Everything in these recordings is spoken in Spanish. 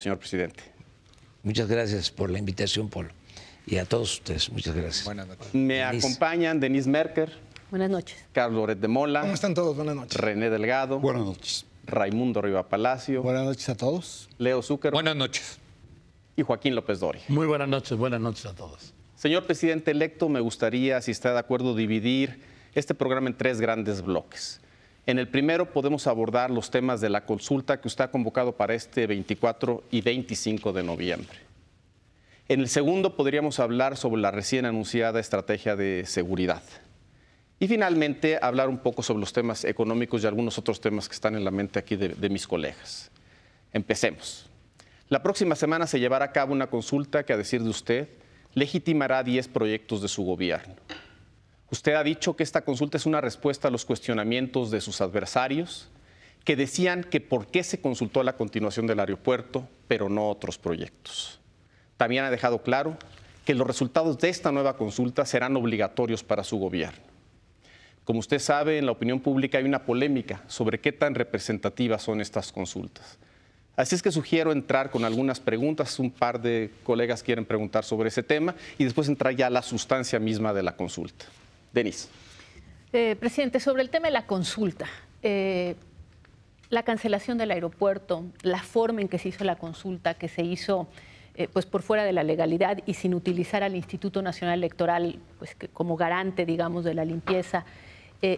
señor presidente. Muchas gracias por la invitación, Polo. Y a todos ustedes, muchas gracias. Buenas noches. Me Denise. acompañan Denise Merker, Buenas noches. Carlos Loret de Mola, ¿Cómo están todos? Buenas noches. René Delgado, Buenas noches. Raimundo Riva Palacio, Buenas noches a todos. Leo Zucker Buenas noches. y Joaquín López Dori. Muy buenas noches, buenas noches a todos. Señor presidente electo, me gustaría, si está de acuerdo, dividir este programa en tres grandes bloques. En el primero podemos abordar los temas de la consulta que usted ha convocado para este 24 y 25 de noviembre. En el segundo podríamos hablar sobre la recién anunciada estrategia de seguridad. Y finalmente hablar un poco sobre los temas económicos y algunos otros temas que están en la mente aquí de, de mis colegas. Empecemos. La próxima semana se llevará a cabo una consulta que, a decir de usted, legitimará 10 proyectos de su gobierno. Usted ha dicho que esta consulta es una respuesta a los cuestionamientos de sus adversarios, que decían que por qué se consultó la continuación del aeropuerto, pero no otros proyectos. También ha dejado claro que los resultados de esta nueva consulta serán obligatorios para su gobierno. Como usted sabe, en la opinión pública hay una polémica sobre qué tan representativas son estas consultas. Así es que sugiero entrar con algunas preguntas. Un par de colegas quieren preguntar sobre ese tema y después entrar ya a la sustancia misma de la consulta. Denis. Eh, presidente, sobre el tema de la consulta, eh, la cancelación del aeropuerto, la forma en que se hizo la consulta, que se hizo eh, pues por fuera de la legalidad y sin utilizar al Instituto Nacional Electoral pues, que- como garante, digamos, de la limpieza,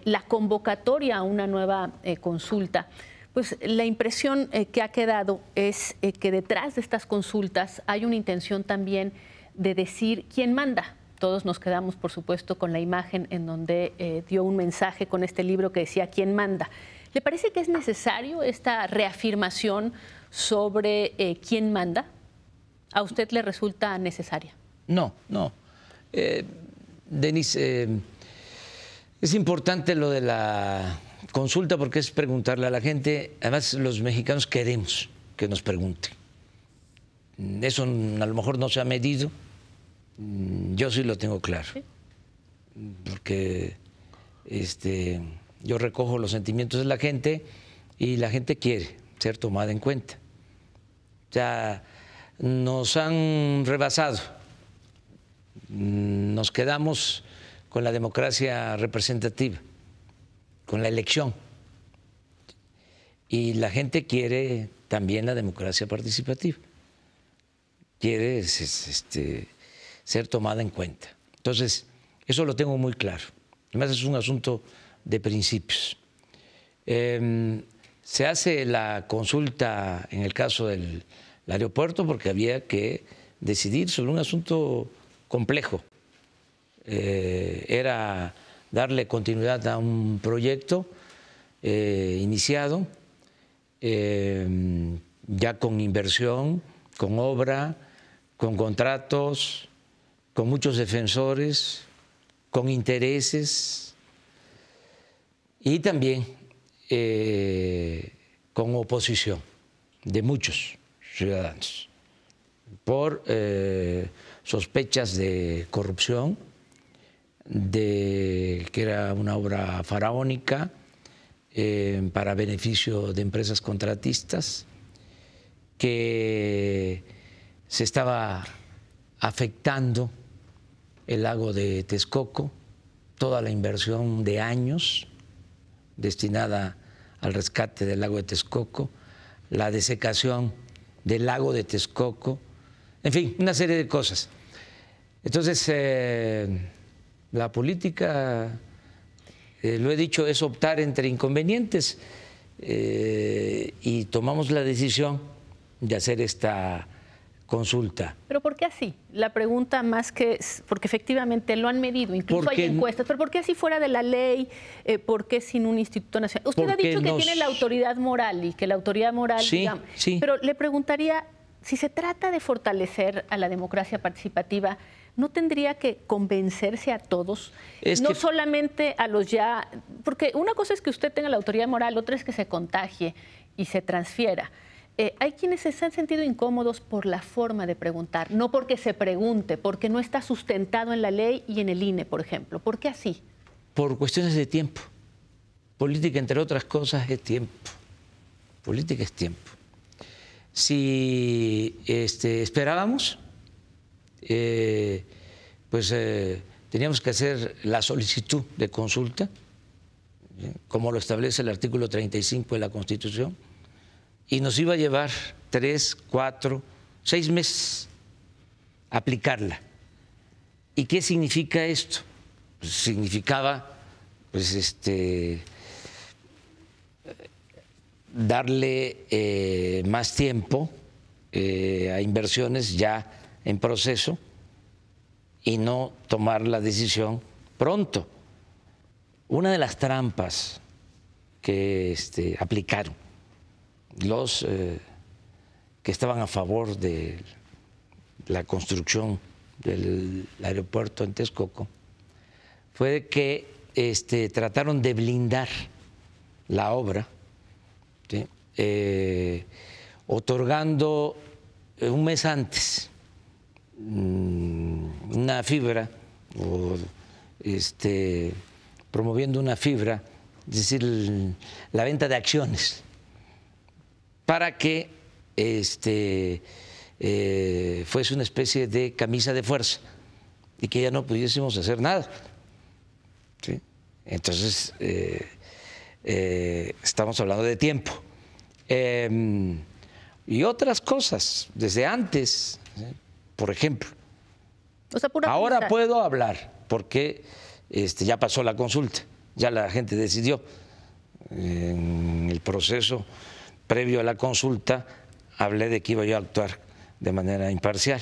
la convocatoria a una nueva consulta. Pues la impresión que ha quedado es que detrás de estas consultas hay una intención también de decir quién manda. Todos nos quedamos, por supuesto, con la imagen en donde eh, dio un mensaje con este libro que decía quién manda. ¿Le parece que es necesario esta reafirmación sobre eh, quién manda? ¿A usted le resulta necesaria? No, no. Eh, Denise, eh, es importante lo de la consulta porque es preguntarle a la gente. Además, los mexicanos queremos que nos pregunten. Eso a lo mejor no se ha medido. Mm, Yo sí lo tengo claro. Porque este, yo recojo los sentimientos de la gente y la gente quiere ser tomada en cuenta. Ya nos han rebasado. Mm, Nos quedamos con la democracia representativa, con la elección. Y la gente quiere también la democracia participativa. Quiere es- es- este, ser tomada en cuenta. Entonces, eso lo tengo muy claro. Además, es un asunto de principios. Em, se hace la consulta en el caso del el aeropuerto porque había que decidir sobre un asunto complejo. Eh, era darle continuidad a un proyecto eh, iniciado, eh, ya con inversión, con obra, con contratos, con muchos defensores, con intereses y también eh, con oposición de muchos ciudadanos por eh, sospechas de corrupción, de que era una obra faraónica eh, para beneficio de empresas contratistas, que se estaba afectando el lago de Texcoco, toda la inversión de años destinada al rescate del lago de Texcoco, la desecación del lago de Texcoco, en fin, una serie de cosas. Entonces, eh, la política, eh, lo he dicho, es optar entre inconvenientes eh, y tomamos la decisión de hacer esta consulta. ¿Pero por qué así? La pregunta más que, es- porque efectivamente lo han medido, incluso Porque- hay encuestas, pero ¿por qué así fuera de la ley? Eh, ¿Por qué sin un instituto nacional? Usted ha dicho que nos- tiene la autoridad moral y que la autoridad moral, Sí, digamos, sí. pero le preguntaría, si se trata de fortalecer a la democracia participativa, ¿no tendría que convencerse a todos? Es no que- solamente a los ya, porque una cosa es que usted tenga la autoridad moral, otra es que se contagie y se transfiera. Eh, hay quienes se han sentido incómodos por la forma de preguntar, no porque se pregunte, porque no está sustentado en la ley y en el INE, por ejemplo. ¿Por qué así? Por cuestiones de tiempo. Política, entre otras cosas, es tiempo. Política es tiempo. si este, esperábamos, eh, pues eh, teníamos que hacer la solicitud de consulta, como lo establece el artículo 35 de la Constitución, y nos iba a llevar tres, cuatro, seis meses aplicarla. ¿Y qué significa esto? Pues significaba, pues, este, darle eh, más tiempo eh, a inversiones ya en proceso y no tomar la decisión pronto. Una de las trampas que este, aplicaron los eh, que estaban a favor de la construcción del aeropuerto en Texcoco fue que este, trataron de blindar la obra, eh, otorgando un mes antes mm, una fibra o este, promoviendo una fibra, es decir, la venta de acciones, para que este, eh, fuese una especie de camisa de fuerza y que ya no pudiésemos hacer nada. Entonces, eh, eh, estamos hablando de tiempo. Em, y otras cosas, desde antes, por ejemplo. ahora puedo hablar porque este, ya pasó la consulta, ya la gente decidió. En el proceso previo a la consulta hablé de que iba yo a actuar de manera imparcial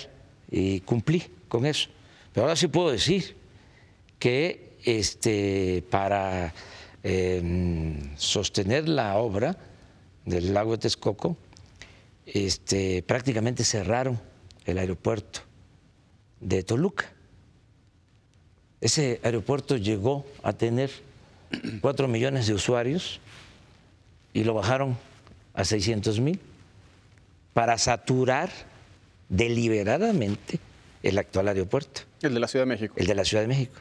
y cumplí con eso. Pero ahora sí puedo decir que este, para em, sostener la obra del lago de Texcoco, este, prácticamente cerraron el aeropuerto de Toluca. Ese aeropuerto llegó a tener cuatro millones de usuarios y lo bajaron a 600 mil para saturar deliberadamente el actual aeropuerto. El de la Ciudad de México. El de la Ciudad de México.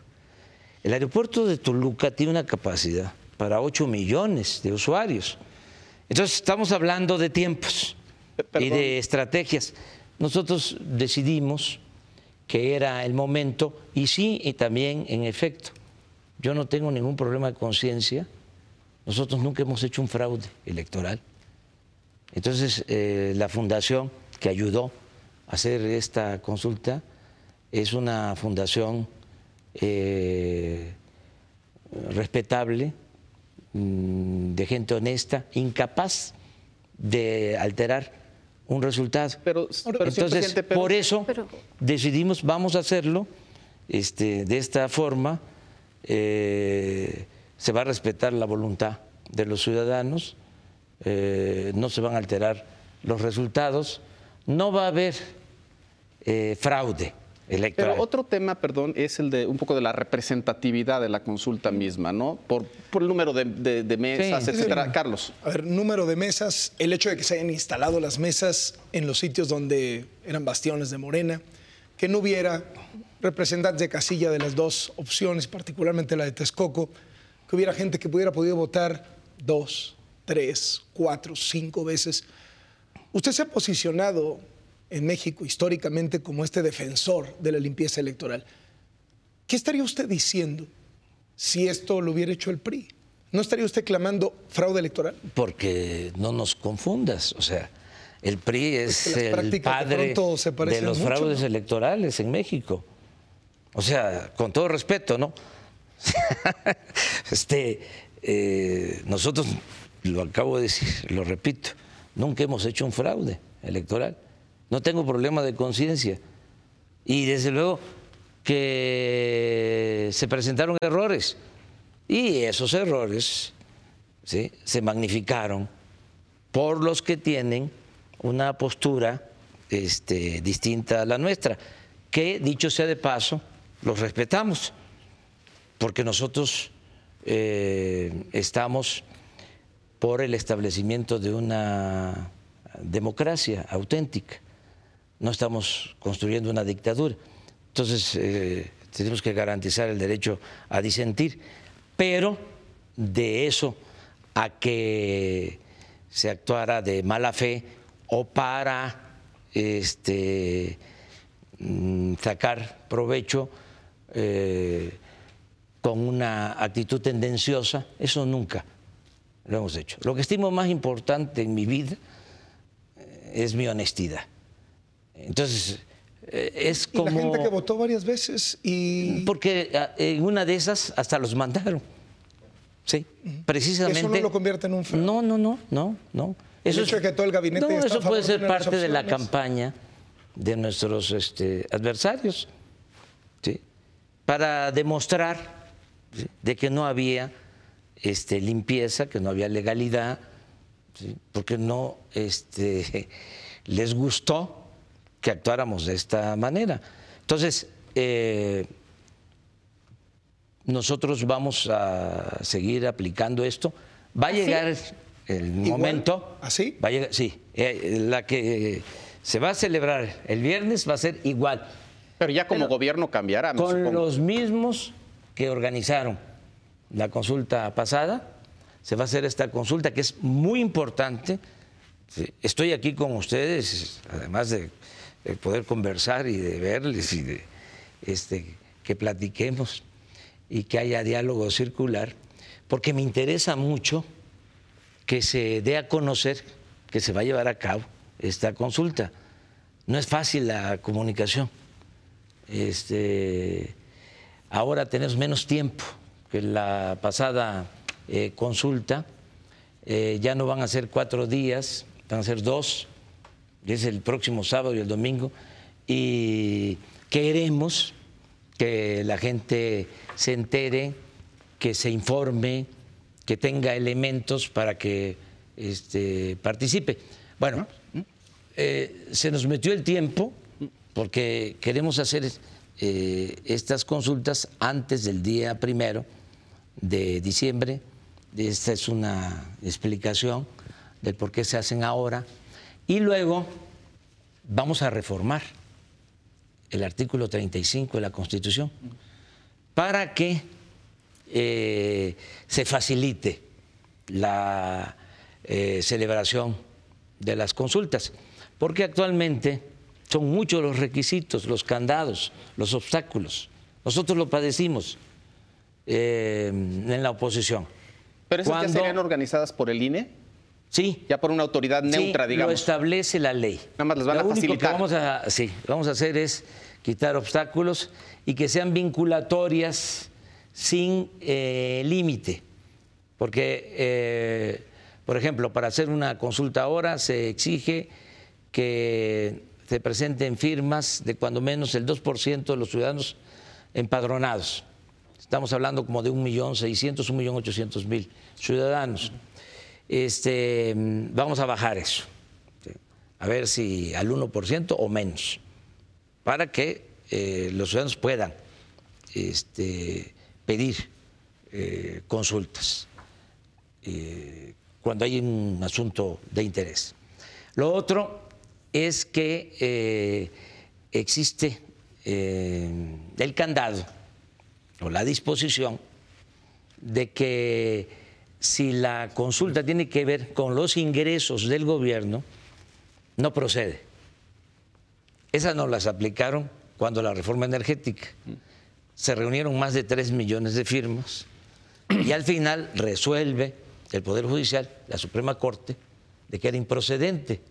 El aeropuerto de Toluca tiene una capacidad para 8 millones de usuarios. Entonces estamos hablando de tiempos eh, y de estrategias. Nosotros decidimos que era el momento y sí, y también en efecto, yo no tengo ningún problema de conciencia. Nosotros nunca hemos hecho un fraude electoral. Entonces, eh, la fundación que ayudó hacer esta consulta es una fundación eh, respetable, mm, de gente honesta, incapaz de alterar un resultado. Pero, Entonces, por eso decidimos, vamos a hacerlo este, de esta forma, eh, se va a respetar la voluntad de los ciudadanos, eh, no se van a alterar los resultados no va a haber eh, fraude electoral. Pero otro tema, perdón, es el de un poco de la representatividad de la consulta misma, ¿no? Por, el número de, mesas, etcétera. Carlos. A ver, número de mesas, el hecho de que se hayan instalado las mesas en los sitios donde eran bastiones de Morena, que no hubiera representantes de casilla de las dos opciones, particularmente la de Texcoco, que hubiera gente que pudiera podido votar dos, tres, cuatro, cinco veces Usted se ha posicionado en México históricamente como este defensor de la limpieza electoral. ¿Qué estaría usted diciendo si esto lo hubiera hecho el PRI? ¿No estaría usted clamando fraude electoral? Porque no nos confundas, o sea, el PRI es, el padre de, los fraudes electorales en México. O sea, con todo respeto, ¿no? este, eh, nosotros, lo acabo de decir, lo repito, Nunca hemos hecho un fraude electoral. No tengo problema de conciencia. Y desde luego que se presentaron errores. Y esos errores se magnificaron por los que tienen una postura este, distinta a la nuestra, que dicho sea de paso, los respetamos, porque nosotros eh, estamos por el establecimiento de una democracia auténtica. No estamos construyendo una dictadura. Entonces, eh, tenemos que garantizar el derecho a disentir, pero de eso a que se actuara de mala fe o para este, mm, sacar provecho eh, con una actitud tendenciosa, eso nunca lo hemos hecho. Lo que estimo más importante en mi vida eh, es mi honestidad. Entonces, eh, es Y como... la gente que votó varias veces y Porque ah, en una de esas hasta los mandaron. Sí, precisamente. Eso no lo convierte en un fraude. No, no, no, no, no. Hecho de que todo el gabinete No, está a eso puede de ser de parte de la campaña de nuestros este, adversarios. ¿sí? Para demostrar ¿sí? de que no había este, limpieza, que no había legalidad, ¿sí? porque no este, les gustó que actuáramos de esta manera. Entonces, eh, nosotros vamos a seguir aplicando esto. Va a llegar el momento. ¿Así? Va a llegar, sí. eh, la que se va a celebrar el viernes va a ser igual. Pero ya como Pero gobierno cambiará, me Con supongo. los mismos que organizaron la consulta pasada, se va a hacer esta consulta que es muy importante. Estoy aquí con ustedes, además de, de poder conversar y de verles y de este, que platiquemos y que haya diálogo circular, porque me interesa mucho que se dé a conocer que se va a llevar a cabo esta consulta. No es fácil la comunicación. Este, ahora tenemos menos tiempo que la pasada eh, consulta. Eh, ya no van a ser cuatro días, van a ser dos. Es el próximo sábado y el domingo. Y queremos que la gente se entere, que se informe, que tenga elementos para que este, participe. Bueno, eh, se nos metió el tiempo porque queremos hacer estas consultas antes del día primero de diciembre. Esta es una explicación del por qué se hacen ahora. Y luego vamos a reformar el artículo 35 de la Constitución para que eh, se facilite la eh, celebración de las consultas, porque actualmente son muchos los requisitos, los candados, los obstáculos. Nosotros lo padecimos eh, en la oposición. Pero esas ya Cuando- serían organizadas por el INE, Sí, ya por una autoridad neutra, sí, digamos. Lo establece la ley. Nada más les van lo a único facilitar. que vamos a, sí, vamos a hacer es quitar obstáculos y que sean vinculatorias sin eh, límite. Porque, eh, por ejemplo, para hacer una consulta ahora se exige que se presenten firmas de cuando menos el 2% de los ciudadanos empadronados. Estamos hablando como de 1.600.000, 1.800.000 ciudadanos. Este, vamos a bajar eso, a ver si al 1% o menos, para que eh, los ciudadanos puedan este, pedir eh, consultas eh, cuando hay un asunto de interés. Lo otro es que existe el candado o la disposición de que si la consulta tiene que ver con los ingresos del gobierno, no procede. Esas no las aplicaron cuando la reforma energética. Se reunieron más de 3 millones de firmas y al final resuelve el Poder Judicial, la Suprema Corte, de que era improcedente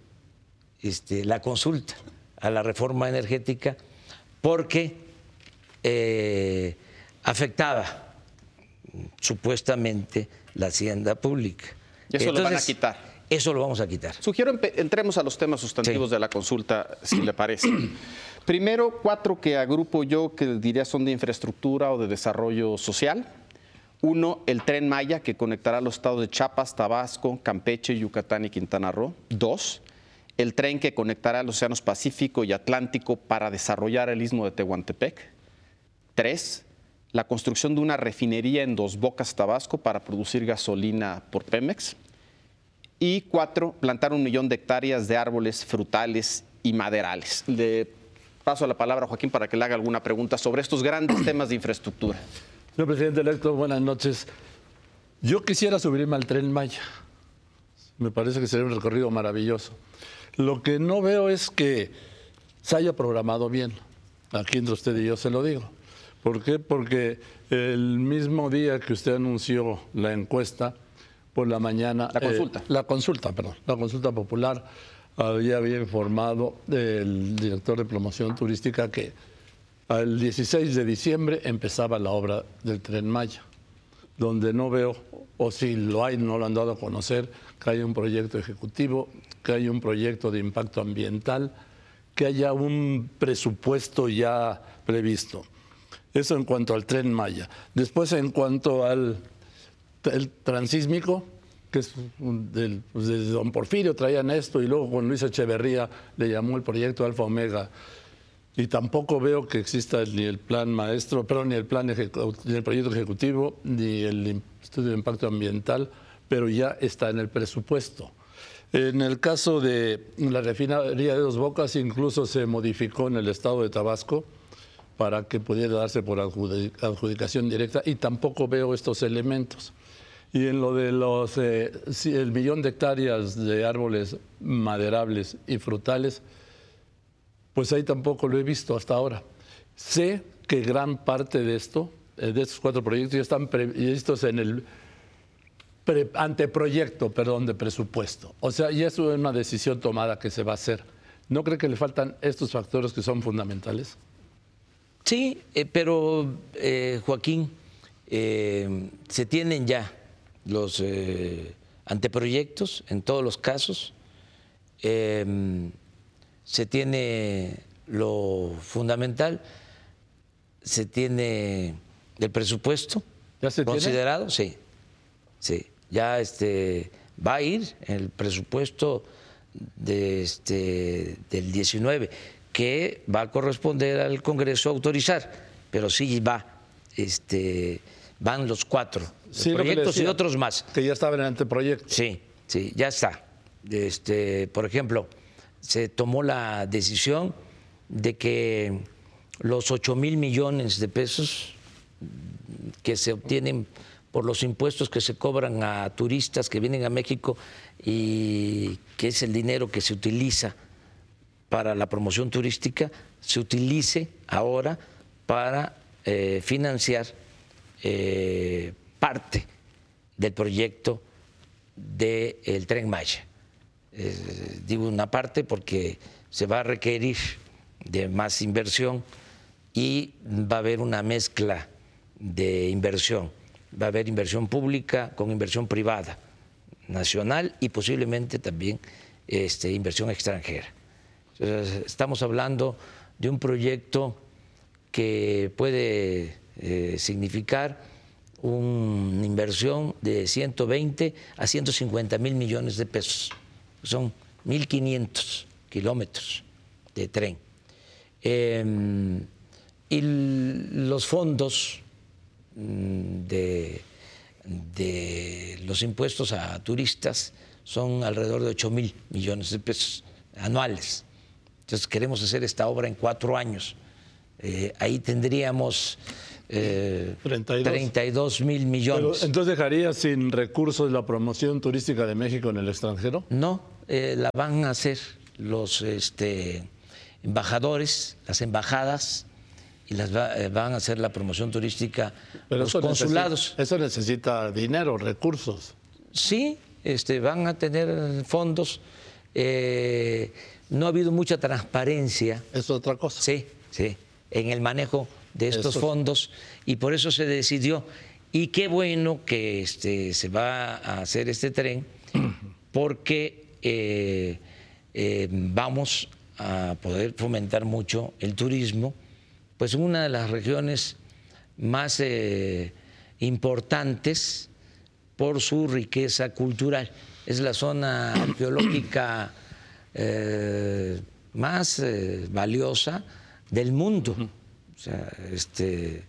este, la consulta a la reforma energética porque eh, afectaba supuestamente la hacienda pública. Y eso lo van a quitar. Eso lo vamos a quitar. Sugiero entremos a los temas sustantivos Sí. de la consulta, si le parece. Primero, cuatro que agrupo yo que diría son de infraestructura o de desarrollo social. Uno, el tren Maya que conectará los estados de Chiapas, Tabasco, Campeche, Yucatán y Quintana Roo. Dos, el tren que conectará los océanos Pacífico y Atlántico para desarrollar el istmo de Tehuantepec. Tres, la construcción de una refinería en Dos Bocas, Tabasco, para producir gasolina por Pemex. Y cuatro, plantar un millón de hectáreas de árboles frutales y maderales. Le paso la palabra a Joaquín para que le haga alguna pregunta sobre estos grandes temas de infraestructura. Señor presidente electo, buenas noches. Yo quisiera subirme al tren Maya. Me parece que sería un recorrido maravilloso. Lo que no veo es que se haya programado bien. Aquí entre usted y yo se lo digo. ¿Por qué? Porque el mismo día que usted anunció la encuesta, por la mañana... La consulta. Eh, la consulta, perdón. La consulta popular había, había informado el director de promoción turística que el 16 de diciembre empezaba la obra del Tren Maya, donde no veo, o si lo hay, no lo han dado a conocer, que haya un proyecto ejecutivo, que haya un proyecto de impacto ambiental, que haya un presupuesto ya previsto. Eso en cuanto al Tren Maya. Después, en cuanto al el transísmico, que es del, pues desde Don Porfirio traían esto y luego con Luis Echeverría le llamó el proyecto Alfa Omega. Y tampoco veo que exista ni el plan maestro, pero ni el plan ni el proyecto ejecutivo, ni el estudio de impacto ambiental, pero ya está en el presupuesto. En el caso de la refinería de Dos Bocas, incluso se modificó en el estado de Tabasco para que pudiera darse por adjudicación directa y tampoco veo estos elementos. Y en lo de los eh, el millón de hectáreas de árboles maderables y frutales, pues ahí tampoco lo he visto hasta ahora. Sé que gran parte de esto, eh, de estos cuatro proyectos, ya están previstos en el anteproyecto, perdón, de presupuesto. O sea, ya es una decisión tomada que se va a hacer. ¿No cree que le faltan estos factores que son fundamentales? Sí, eh, pero Joaquín, se tienen ya los eh, anteproyectos en todos los casos. Se tiene lo fundamental, se tiene el presupuesto ¿Ya se considerado, sí, sí, ya este va a ir el presupuesto de este del 19 que va a corresponder al Congreso autorizar, pero sí va este van los cuatro proyectos y otros más. Que ya estaban en el anteproyecto. Sí, sí, ya está. Este, por ejemplo, se tomó la decisión de que los 8 mil millones de pesos que se obtienen por los impuestos que se cobran a turistas que vienen a México y que es el dinero que se utiliza para la promoción turística, se utilice ahora para eh, financiar eh, parte del proyecto del tren Maya. Digo una parte porque se va a requerir de más inversión y va a haber una mezcla de inversión. Va a haber inversión pública con inversión privada, nacional y posiblemente también este, inversión extranjera. Estamos hablando de un proyecto que puede eh, significar una inversión de 120 a 150 mil millones de pesos. Son 1.500 kilómetros de tren. Em, y los fondos mm, de, de, los impuestos a turistas son alrededor de 8 mil millones de pesos anuales. Entonces queremos hacer esta obra en cuatro años. Eh, ahí tendríamos 32. Eh, mil millones. ¿Entonces dejaría sin recursos la promoción turística de México en el extranjero? No, eh, la van a hacer los este, embajadores, las embajadas, y las eh, van a hacer la promoción turística los consulados. eso necesita dinero, recursos. Sí, este, van a tener fondos. No ha habido mucha transparencia. Es otra cosa. Sí, sí, en el manejo de estos fondos y por eso se decidió. Y qué bueno que este, se va a hacer este tren porque eh, eh, vamos a poder fomentar mucho el turismo, pues en una de las regiones más eh, importantes por su riqueza cultural. Es la zona arqueológica más valiosa del mundo. O sea, este,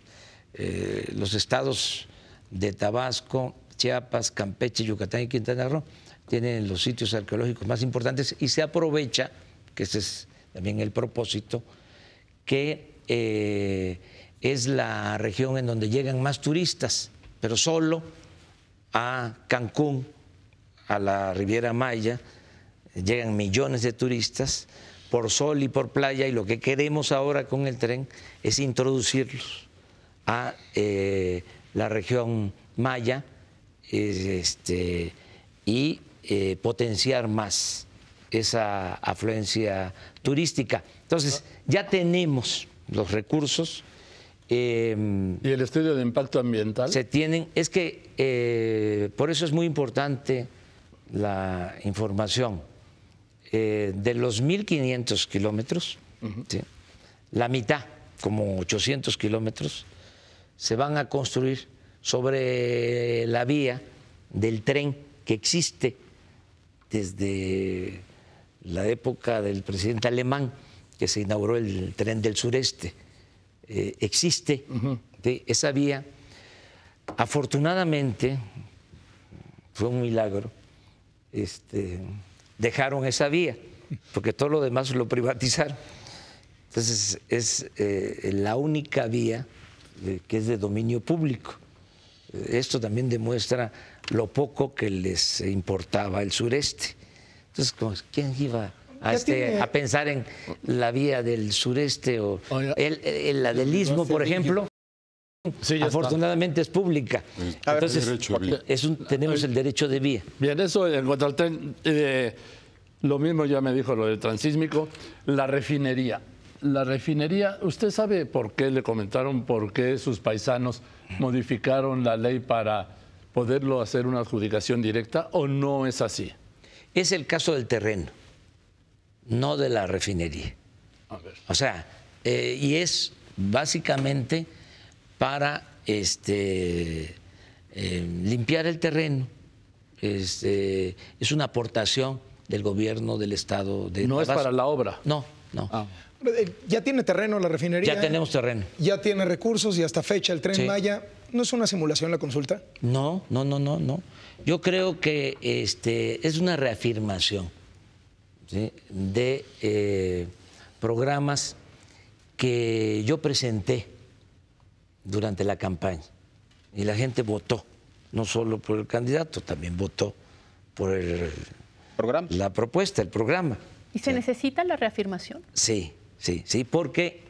eh, los estados de Tabasco, Chiapas, Campeche, Yucatán y Quintana Roo tienen los sitios arqueológicos más importantes y se aprovecha, que ese es también el propósito, que eh, es la región en donde llegan más turistas, pero solo a Cancún, a la Riviera Maya, llegan millones de turistas por sol y por playa y lo que queremos ahora con el tren es introducirlos a eh, la región maya este, y eh, potenciar más esa afluencia turística. Entonces, ya tenemos los recursos. Em, ¿Y el estudio de impacto ambiental? Se tienen, es que eh, por eso es muy importante la información. Eh, de los 1.500 kilómetros, la mitad, como 800 kilómetros, se van a construir sobre la vía del tren que existe desde la época del presidente alemán, que se inauguró el tren del sureste. Eh, existe esa vía. Afortunadamente, fue un milagro, este, dejaron esa vía, porque todo lo demás lo privatizaron. Entonces es eh, la única vía eh, que es de dominio público. Esto también demuestra lo poco que les importaba el sureste. Entonces, ¿quién iba a, este, a pensar en la vía del sureste o el, la del istmo, por ejemplo? Afortunadamente es pública. Entonces, tenemos el derecho de vía. Bien, eso en cuanto al tren, eh, lo mismo ya me dijo lo del transísmico, la refinería. La refinería, ¿usted sabe por qué le comentaron por qué sus paisanos modificaron la ley para poderlo hacer una adjudicación directa o no es así? Es el caso del terreno, no de la refinería. O sea, eh, y es básicamente para este, eh, limpiar el terreno. Este, es una aportación del gobierno del estado de No es para la obra. No, no. Ah. Eh, ya tiene terreno la refinería. Ya tenemos terreno. Ya tiene recursos y hasta fecha el tren Maya. ¿No es una simulación la consulta? No, no, no, no, no. Yo creo que este, es una reafirmación de eh, programas que yo presenté durante la campaña y la gente votó, no solo por el candidato, también votó por el, programa. la propuesta, el programa. ¿Y se necesita la reafirmación? Sí, sí, sí, porque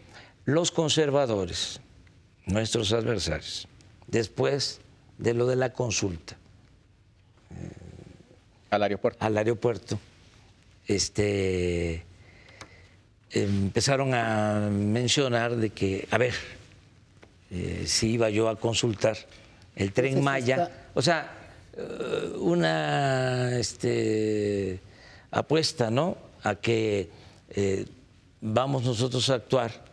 los conservadores, nuestros adversarios, después de lo de la consulta, al aeropuerto. Al aeropuerto. Este, empezaron a mencionar de que, a ver, eh, si iba yo a consultar el tren Maya, o sea, eh, una este, apuesta, ¿no? A que eh, vamos nosotros a actuar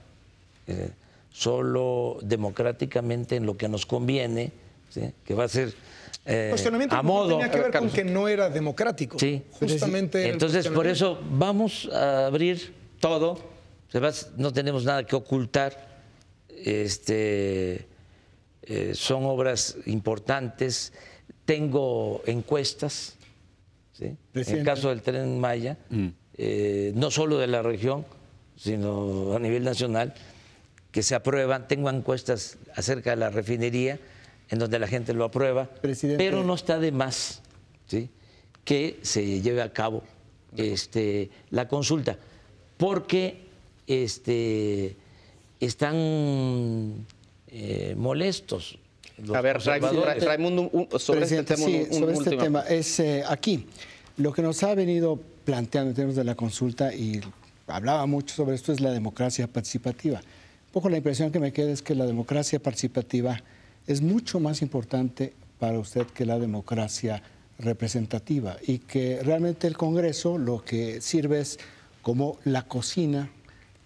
solo democráticamente en lo que nos conviene, que va a ser eh, a modo. Tenía que ver con que no era democrático. Sí, justamente. Entonces, por eso vamos a abrir todo. No tenemos nada que ocultar. Este, eh, son obras importantes. Tengo encuestas. En el caso del tren Maya, mm. eh, no solo de la región, sino a nivel nacional, que se aprueban. Tengo encuestas acerca de la refinería en donde la gente lo aprueba, pero no está de más ¿sí? que se lleve a cabo este, la consulta, porque este, están eh, molestos. a ver, Raimundo, sobre este tema, sobre este tema es eh, aquí. Lo que nos ha venido planteando en términos de la consulta y hablaba mucho sobre esto es la democracia participativa. Un poco la impresión que me queda es que la democracia participativa es mucho más importante para usted que la democracia representativa y que realmente el Congreso lo que sirve es como la cocina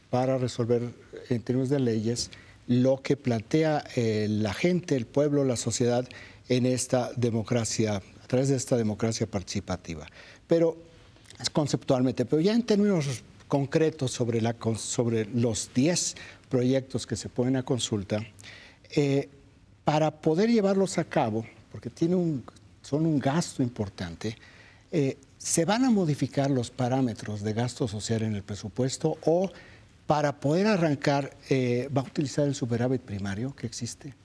para resolver en términos de leyes lo que plantea eh, la gente, el pueblo, la sociedad en esta democracia, a través de esta democracia participativa. Pero conceptualmente, pero ya en términos concretos sobre, los 10 proyectos que se ponen a consulta, eh, para poder llevarlos a cabo, porque tiene son un gasto importante, eh, ¿se van a modificar los parámetros de gasto social en el presupuesto o para poder arrancar eh, va a utilizar el superávit primario que existe?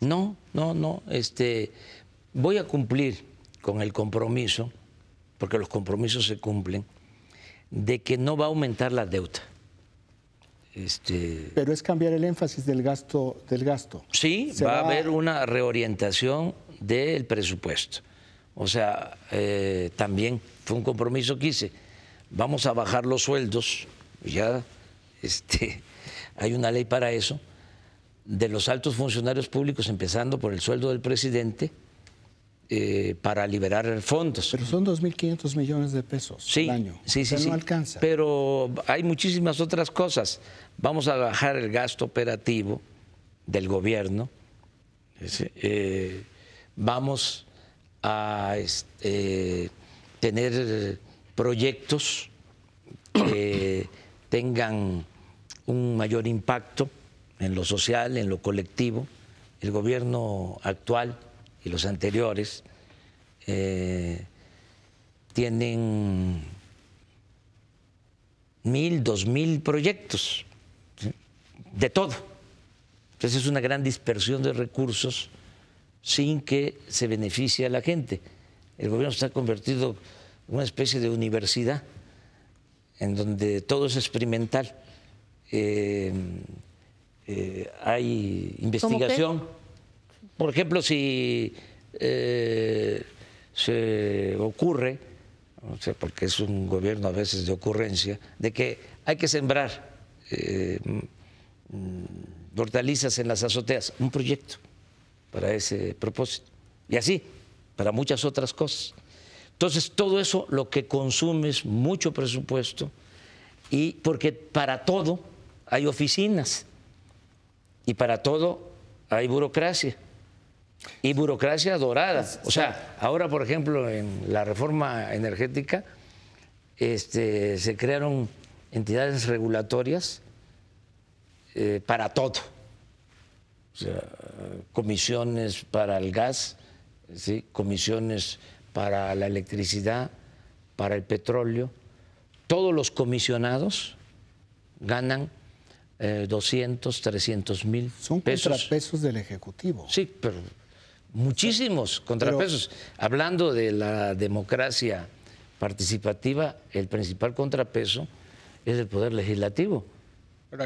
No, no, no. Este, voy a cumplir con el compromiso porque los compromisos se cumplen, de que no va a aumentar la deuda. Este, Pero es cambiar el énfasis del gasto. Del gasto. Sí, va, a haber una reorientación del presupuesto. O sea, eh, también fue un compromiso que hice. Vamos a bajar los sueldos, ya este, hay una ley para eso, de los altos funcionarios públicos, empezando por el sueldo del presidente, eh, para liberar fondos. Pero son 2.500 millones de pesos al año. Sí, sí, sí. No alcanza. Pero hay muchísimas otras cosas. Vamos a bajar el gasto operativo del gobierno. Eh, vamos a este, tener proyectos que tengan un mayor impacto en lo social, en lo colectivo. El gobierno actual y los anteriores eh, tienen mil, dos mil proyectos, de todo. Entonces es una gran dispersión de recursos sin que se beneficie a la gente. El gobierno se ha convertido en una especie de universidad en donde todo es experimental. Eh, eh, hay investigación por ejemplo, si eh, se ocurre, no sé, porque es un gobierno a veces de ocurrencia, de que hay que sembrar hortalizas en las azoteas, un proyecto para ese propósito. Y así, para muchas otras cosas. Entonces, todo eso lo que consume es mucho presupuesto y porque para todo hay oficinas y para todo hay burocracia y burocracia dorada. O sea, ahora, por ejemplo, en la reforma energética este, se crearon entidades regulatorias eh, para todo. O sea, comisiones para el gas, ¿sí? comisiones para la electricidad, para el petróleo. Todos los comisionados ganan 200, eh, 300 mil pesos. Son contrapesos del Ejecutivo. Sí, pero muchísimos contrapesos. Hablando de la democracia participativa, el principal contrapeso es el poder legislativo.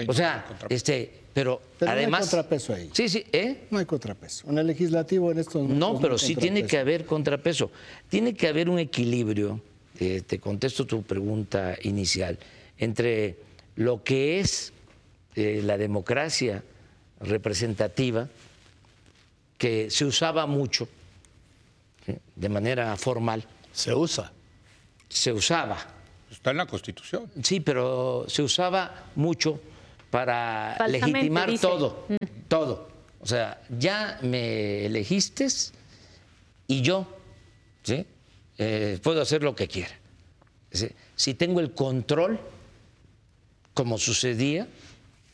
O sea, este, pero, además. No hay contrapeso ahí. Sí, sí, ¿eh? No hay contrapeso. En el legislativo en estos No, pero sí tiene que haber contrapeso. Tiene que haber un equilibrio, eh, te contesto tu pregunta inicial, entre lo que es eh, la democracia representativa, que se usaba mucho de manera formal. Se usa. Se usaba. Está en la Constitución. Sí, pero se usaba mucho para legitimar todo, mm. todo. O sea, ya me elegiste y yo ¿sí? Eh, puedo hacer lo que quiera. Si tengo el control, como sucedía,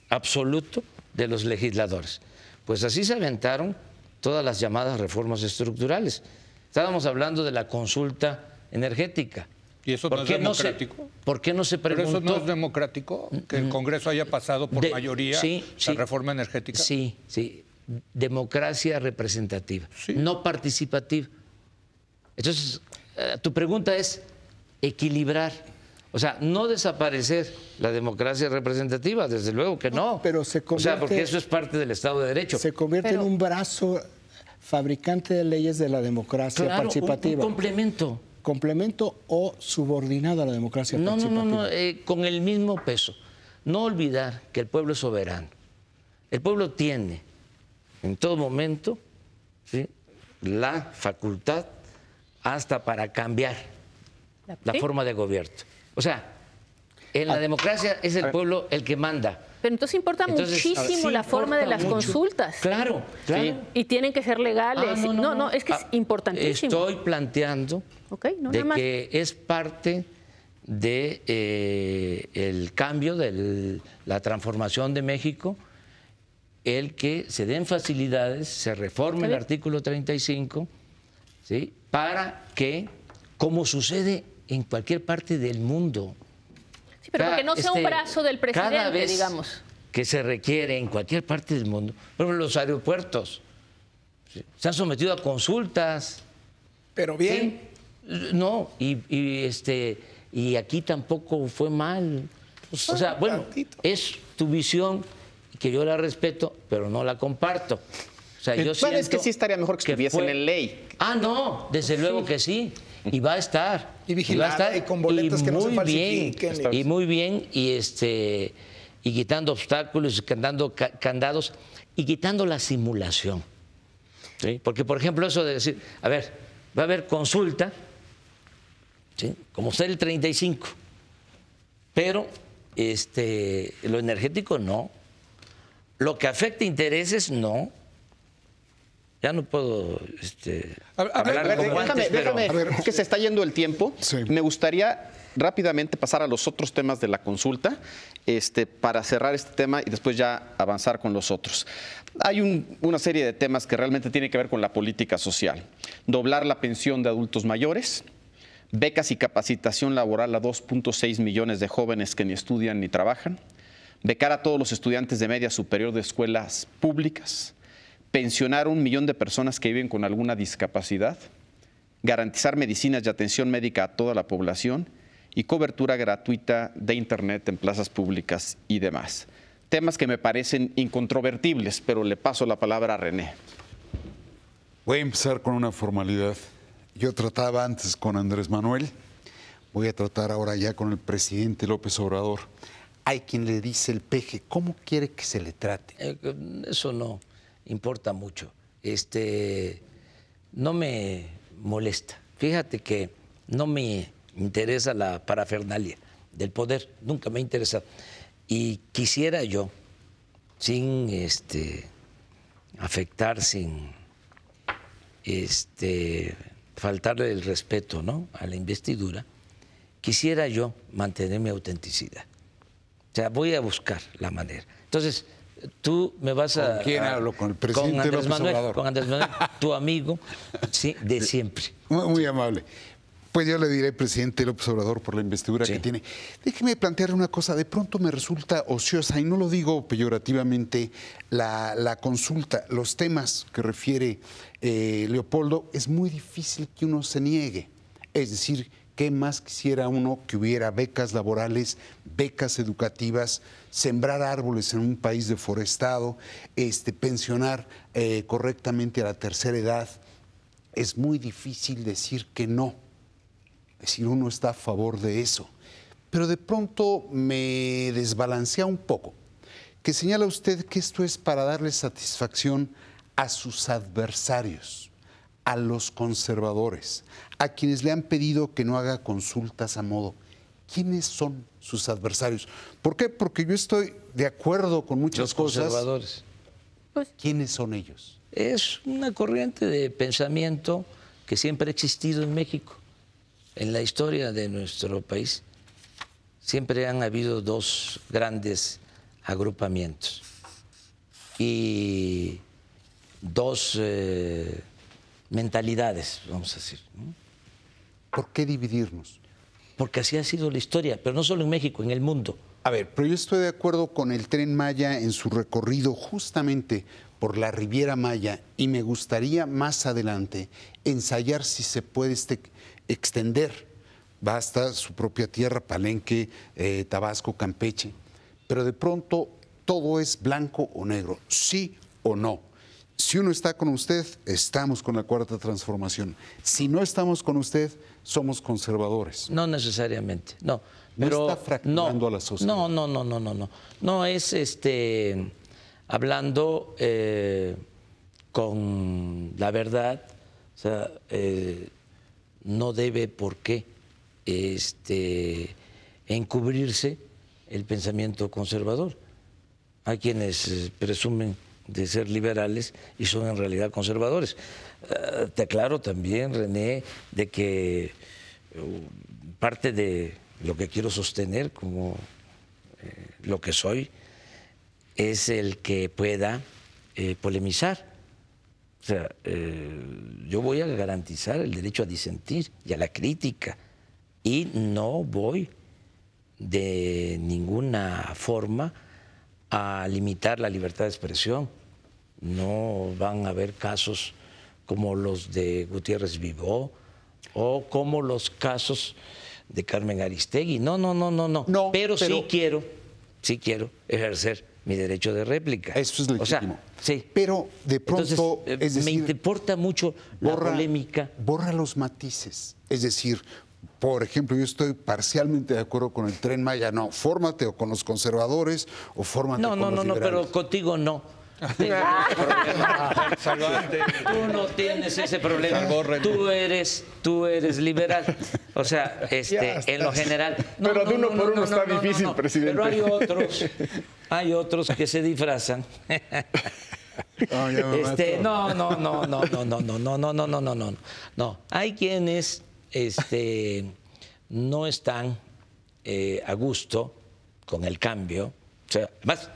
absoluto de los legisladores. Pues así se aventaron todas las llamadas reformas estructurales. Estábamos hablando de la consulta energética. ¿Y eso no es democrático? ¿Por qué no se preguntó? ¿Pero eso no es democrático? ¿Que el Congreso haya pasado por mayoría la reforma energética? Sí, sí. Democracia representativa, no participativa. Entonces, eh, tu pregunta es equilibrar. O sea, no desaparecer la democracia representativa, desde luego que no. Pero se convierte, o sea, porque eso es parte del Estado de Derecho. Se convierte en un brazo fabricante de leyes de la democracia participativa. Un, complemento. Complemento o subordinado a la democracia participativa. No, no, no, eh, con el mismo peso. No olvidar que el pueblo es soberano. El pueblo tiene en todo momento la facultad hasta para cambiar la forma de gobierno. O sea, en la ah, democracia es el pueblo el que manda. Pero entonces importa muchísimo la forma de las consultas. Claro, claro. Y tienen que ser legales. Ah, no, no, es que es ah, importantísimo. Estoy planteando de que es parte de eh, el cambio, de la transformación de México, el que se den facilidades, se reforme el artículo 35, ¿sí? para que, como sucede en cualquier parte del mundo. Sí, pero que no sea un este, brazo del presidente, cada vez digamos. Que se requiere en cualquier parte del mundo. Por ejemplo, los aeropuertos se han sometido a consultas. Pero bien. No, y, este, y aquí tampoco fue mal. Pues, o sea, bueno, es tu visión que yo la respeto, pero no la comparto. O sea, yo siento es que sí estaría mejor que estuviesen en ley. Ah, no, desde luego que sí. Y va a estar. Y vigilada y, con boletas que no se bien, Y muy bien, y este y quitando obstáculos, y quitando candados y quitando la simulación. ¿Sí? Porque, por ejemplo, eso de decir, a ver, va a haber consulta, ¿sí? como ser el 35, pero este, lo energético no, lo que afecta intereses no, ya no puedo este, hablar déjame, déjame, que se está yendo el tiempo. Me gustaría rápidamente pasar a los otros temas de la consulta este, para cerrar este tema y después ya avanzar con los otros. Hay una serie de temas que realmente tienen que ver con la política social. Doblar la pensión de adultos mayores, becas y capacitación laboral a 2.6 millones de jóvenes que ni estudian ni trabajan, becar a todos los estudiantes de media superior de escuelas públicas, pensionar a un millón de personas que viven con alguna discapacidad, garantizar medicinas y atención médica a toda la población y cobertura gratuita de Internet en plazas públicas y demás. Temas que me parecen incontrovertibles, pero le paso la palabra a René. Voy a empezar con una formalidad. Yo trataba antes con Andrés Manuel, voy a tratar ahora ya con el presidente López Obrador. Hay quien le dice el peje, ¿cómo quiere que se le trate? Eh, eso no importa mucho. Este, no me molesta. Fíjate que no me interesa la parafernalia del poder, nunca me ha interesado. Y quisiera yo, sin este, afectar, sin este, faltarle el respeto ¿no? a la investidura, quisiera yo mantener mi autenticidad. O sea, voy a buscar la manera. Entonces, tú me vas a... ¿Con quién hablo? Con el presidente con Andrés Manuel, Con Andrés Manuel, tu amigo, sí, de siempre. muy amable. Pues yo le diré, presidente López Obrador, por la investidura que tiene. Déjeme plantear una cosa, de pronto me resulta ociosa, y no lo digo peyorativamente, la, consulta, los temas que refiere eh, Leopoldo, es muy difícil que uno se niegue. Es decir, ¿qué más quisiera uno que hubiera becas laborales, becas educativas, sembrar árboles en un país deforestado, este, pensionar eh, correctamente a la tercera edad? Es muy difícil decir que no es decir, uno está a favor de eso. Pero de pronto me desbalancea un poco, que señala usted que esto es para darle satisfacción a sus adversarios, a los conservadores, a quienes le han pedido que no haga consultas a modo. ¿Quiénes son sus adversarios? ¿Por qué? Porque yo estoy de acuerdo con muchas los cosas. Conservadores. Pues, ¿Quiénes son ellos? Es una corriente de pensamiento que siempre ha existido en México en la historia de nuestro país siempre han habido dos grandes agrupamientos y dos eh, mentalidades, vamos a decir. ¿Por qué dividirnos? Porque así ha sido la historia, pero no solo en México, en el mundo. A ver, pero yo estoy de acuerdo con el tren Maya en su recorrido justamente por la Riviera Maya y me gustaría más adelante ensayar si se puede este, extender. Basta su propia tierra, Palenque, eh, Tabasco, Campeche. Pero de pronto todo es blanco o negro, sí o no. Si uno está con usted, estamos con la cuarta transformación. Si no estamos con usted, somos conservadores. No necesariamente, no. Pero, no está fracturando a la sociedad. No, no, no, no, no, no. No es este hablando eh, con la verdad. O sea, eh, no debe por qué este, encubrirse el pensamiento conservador. Hay quienes eh, presumen de ser liberales y son en realidad conservadores. Eh, te aclaro también, René, de que uh, parte de lo que quiero sostener como eh, lo que soy es el que pueda polemizar o sea, eh, yo voy a garantizar el derecho a disentir y a la crítica y no voy de ninguna forma a limitar la libertad de expresión. No van a haber casos como los de Gutiérrez Vivó o como los casos de Carmen Aristegui. No, no, no, no, no. pero, sí quiero, sí quiero ejercer mi derecho de réplica. Eso es legítimo. O sí. Pero de pronto, eh, me importa mucho la polémica. Borra los matices. Es decir, por ejemplo, yo estoy parcialmente de acuerdo con el tren Maya. No, fórmate o con los conservadores o fórmate no, con no, los No, no, no, pero contigo no. Tú no tienes ese problema. Tú eres, tú eres liberal. O sea, este, en lo general. pero de uno por uno está difícil, presidente. Pero hay otros, hay otros que se disfrazan. este, no, no, no, no, no, no, no, no, no, no, no, no, no. No, hay quienes este, no están a gusto con el cambio. O sea, además,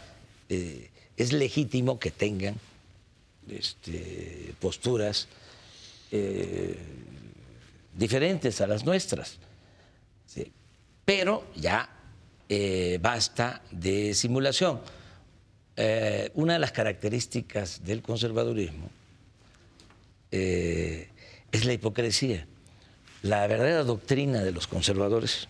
es legítimo que tengan este, posturas eh, diferentes a las nuestras. Pero ya eh, basta de simulación. Eh, una de las características del conservadurismo es la hipocresía. La verdadera doctrina de los conservadores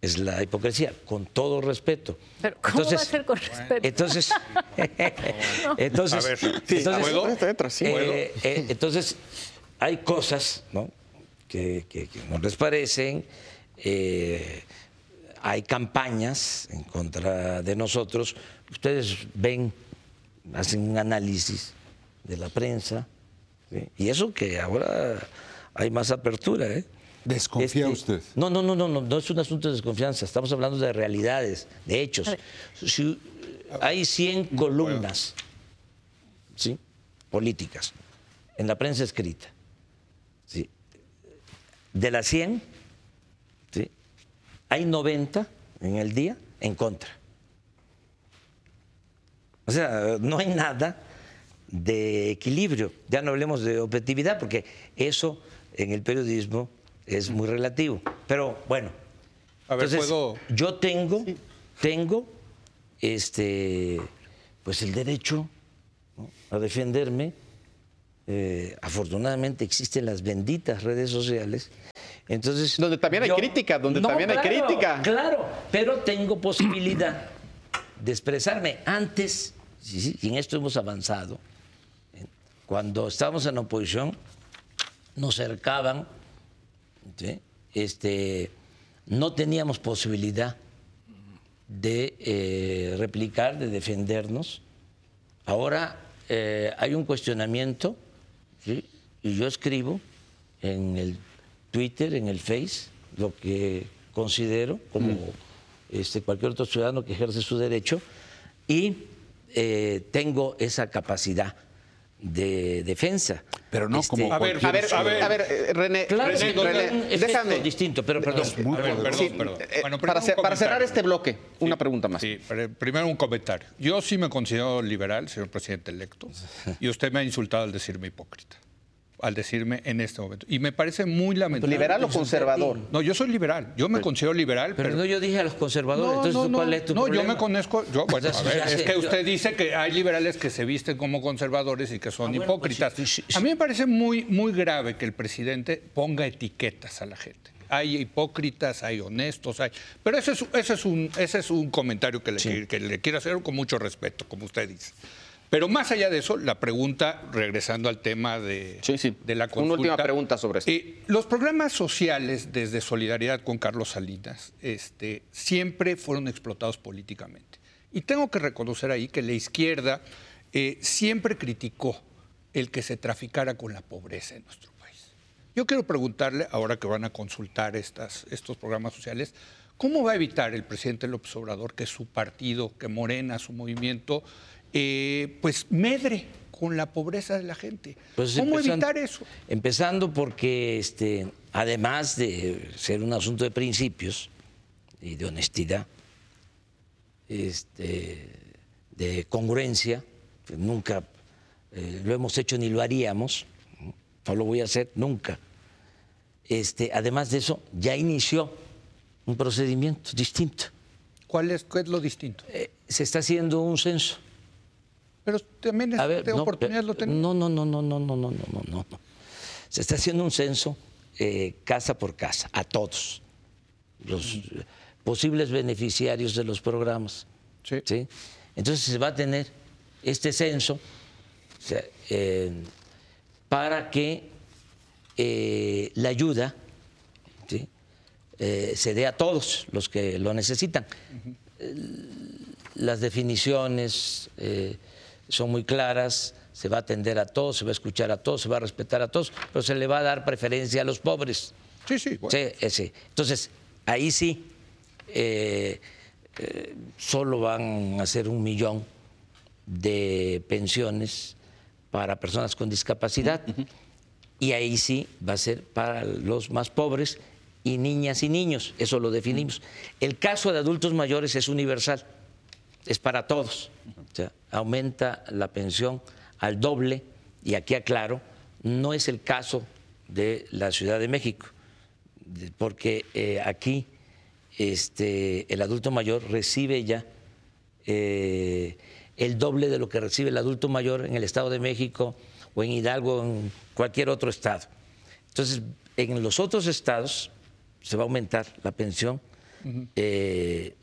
es la hipocresía, con todo respeto. Pero ¿cómo va a ser con respeto? Entonces, entonces, a ver, entonces, eh, eh, entonces, hay cosas ¿no? que, que, no les parecen, eh, hay campañas en contra de nosotros. Ustedes ven, hacen un análisis de la prensa, y eso que ahora hay más apertura, ¿eh? ¿Desconfía este, usted? No, no, no, no, no, no es un asunto de desconfianza. Estamos hablando de realidades, de hechos. Si hay 100 columnas ¿sí? políticas en la prensa escrita. ¿sí? De las 100, ¿sí? hay 90 en el día en contra. O sea, no hay nada de equilibrio. Ya no hablemos de objetividad, porque eso en el periodismo es muy relativo. Pero bueno, a ver, entonces, yo tengo, tengo este, pues el derecho a defenderme. Eh, afortunadamente existen las benditas redes sociales. Entonces, donde también hay crítica, donde también hay crítica. Claro, pero tengo posibilidad de expresarme. Antes, y en esto hemos avanzado, cuando estábamos en oposición, nos cercaban este, no teníamos posibilidad de eh, replicar, de defendernos. Ahora eh, hay un cuestionamiento, y yo escribo en el Twitter, en el Face, lo que considero como mm. este, cualquier otro ciudadano que ejerce su derecho, y eh, tengo esa capacidad de defensa. Pero no como. A ver, a ver, a ver, a ver, René, claro, René, déjame. distinto, pero perdón. perdón, perdón, eh, para, para, cerrar este bloque, una pregunta más. Sí, primero un comentario. Yo sí me considero liberal, señor presidente electo, y usted me ha insultado al decirme hipócrita al decirme en este momento. Y me parece muy lamentable. ¿Liberal o conservador? No, yo soy liberal. Yo me considero liberal. Pero, no, yo dije a los conservadores. No, entonces, ¿cuál es tu no, yo me conozco. Yo, bueno, a ver, es que usted dice que hay liberales que se visten como conservadores y que son ah, pues hipócritas. a mí me parece muy, muy grave que el presidente ponga etiquetas a la gente. Hay hipócritas, hay honestos, hay. Pero ese es, ese es, un, ese es un comentario que le, que le quiero hacer con mucho respeto, como usted dice. Pero más allá de eso, la pregunta, regresando al tema de, de la consulta. Una última pregunta sobre esto. Eh, los programas sociales, desde Solidaridad con Carlos Salinas, este, siempre fueron explotados políticamente. Y tengo que reconocer ahí que la izquierda eh, siempre criticó el que se traficara con la pobreza en nuestro país. Yo quiero preguntarle, ahora que van a consultar estas, estos programas sociales, ¿cómo va a evitar el presidente López Obrador que su partido, que Morena, su movimiento, eh, pues medre con la pobreza de la gente. Pues ¿Cómo evitar eso? Empezando porque este, además de ser un asunto de principios y de honestidad, este, de congruencia, nunca eh, lo hemos hecho ni lo haríamos, no lo voy a hacer nunca. Este, además de eso, ya inició un procedimiento distinto. ¿Cuál es, qué es lo distinto? Eh, se está haciendo un censo pero también esta no, oportunidad lo tenemos. No, no, no, no, no, no, no, no, no. Se está haciendo un censo eh, casa por casa, a todos los posibles beneficiarios de los programas. Sí. Entonces se va a tener este censo eh, para que eh, la ayuda se dé a todos los que lo necesitan. Las definiciones son muy claras, se va a atender a todos, se va a escuchar a todos, se va a respetar a todos, pero se le va a dar preferencia a los pobres. Sí, sí. sí, Entonces, ahí sí, eh, eh, solo van a ser un millón de pensiones para personas con discapacidad. Y ahí sí va a ser para los más pobres y niñas y niños, eso lo definimos. El caso de adultos mayores es universal, es para todos. O sea, aumenta la pensión al doble, y aquí aclaro, no es el caso de la Ciudad de México, porque eh, aquí este, el adulto mayor recibe ya eh, el doble de lo que recibe el adulto mayor en el Estado de México o en Hidalgo o en cualquier otro estado. Entonces, en los otros estados se va a aumentar la pensión eh,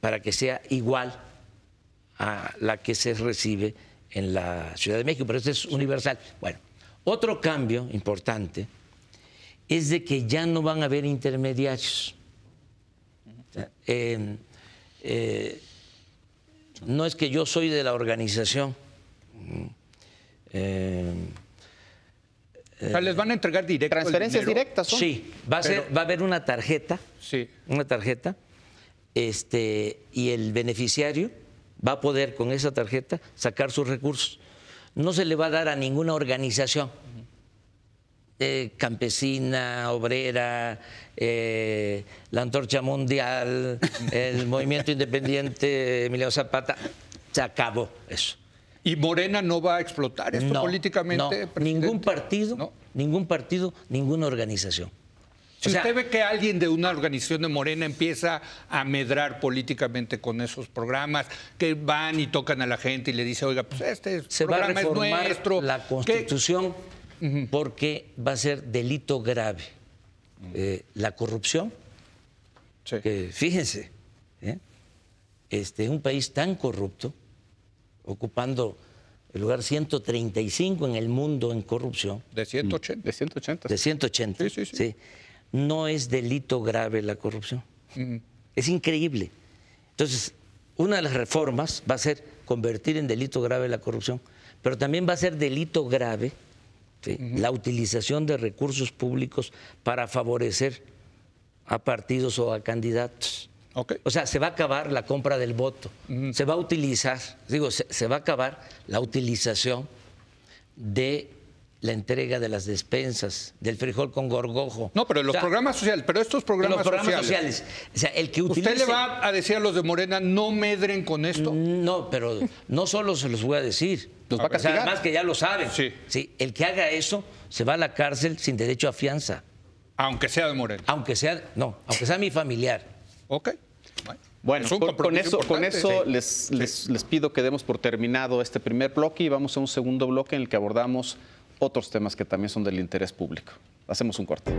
para que sea igual a la que se recibe en la Ciudad de México, pero este es universal. Bueno, otro cambio importante es de que ya no van a haber intermediarios. Eh, no es que yo soy de la organización. Eh, les van a entregar directo transferencias directas. Sí, va a ser, va a haber una tarjeta, sí. una tarjeta, este, y el beneficiario va a poder con esa tarjeta sacar sus recursos. No se le va a dar a ninguna organización eh, campesina, obrera, eh, la Antorcha Mundial, el Movimiento Independiente Emiliano Zapata. Se acabó eso. ¿Y Morena no va a explotar esto políticamente? No, ningún partido, ningún partido, ninguna organización. Si usted ve que alguien de una organización de Morena empieza a medrar políticamente con esos programas, que van y tocan a la gente y le dice, oiga, pues este Se programa va a reformar es nuestro. La Constitución porque va a ser delito grave. Eh, la corrupción, que fíjense, ¿eh? este, un país tan corrupto, ocupando el lugar 135 en el mundo en corrupción. De 180. De 180. De 180. Sí, sí, sí no es delito grave la corrupción. Es increíble. Entonces, una de las reformas va a ser convertir en delito grave la corrupción, pero también va a ser delito grave la utilización de recursos públicos para favorecer a partidos o a candidatos. O sea, se va a acabar la compra del voto, se va a utilizar, digo, se va a acabar la utilización de la entrega de las despensas, del frijol con gorgojo. No, pero los programas sociales, pero estos programas, los programas sociales. O sea, el que ¿Usted le va a decir a los de Morena no medren con esto? No, pero no solo se los voy a decir. Los va a castigar. además que ya lo saben. Sí. sí. El que haga eso se va a la cárcel sin derecho a fianza. Aunque sea de Morena. Aunque sea, no, aunque sea mi familiar. Ok. Bueno, con, eso, con eso les, les, les pido que demos por terminado este primer bloque y vamos a un segundo bloque en el que abordamos otros temas que también son del interés público. Hacemos un corte.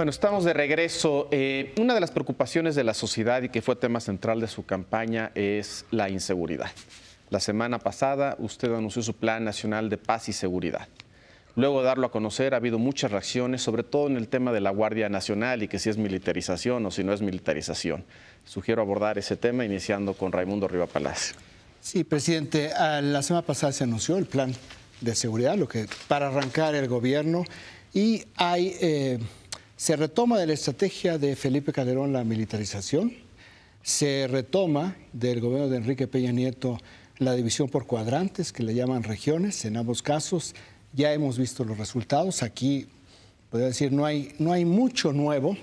Bueno, estamos de regreso. Eh, una de las preocupaciones de la sociedad y que fue tema central de su campaña es la inseguridad. La semana pasada usted anunció su Plan Nacional de Paz y Seguridad. Luego de darlo a conocer ha habido muchas reacciones, sobre todo en el tema de la Guardia Nacional y que si es militarización o si no es militarización. Sugiero abordar ese tema iniciando con Raimundo Riva Palacio. Sí, presidente, la semana pasada se anunció el plan de seguridad, lo que para arrancar el gobierno y hay eh, se retoma de la estrategia de Felipe Calderón la militarización, se retoma del gobierno de Enrique Peña Nieto la división por cuadrantes, que le llaman regiones. En ambos casos ya hemos visto los resultados. Aquí, podría decir, no hay, no hay mucho nuevo,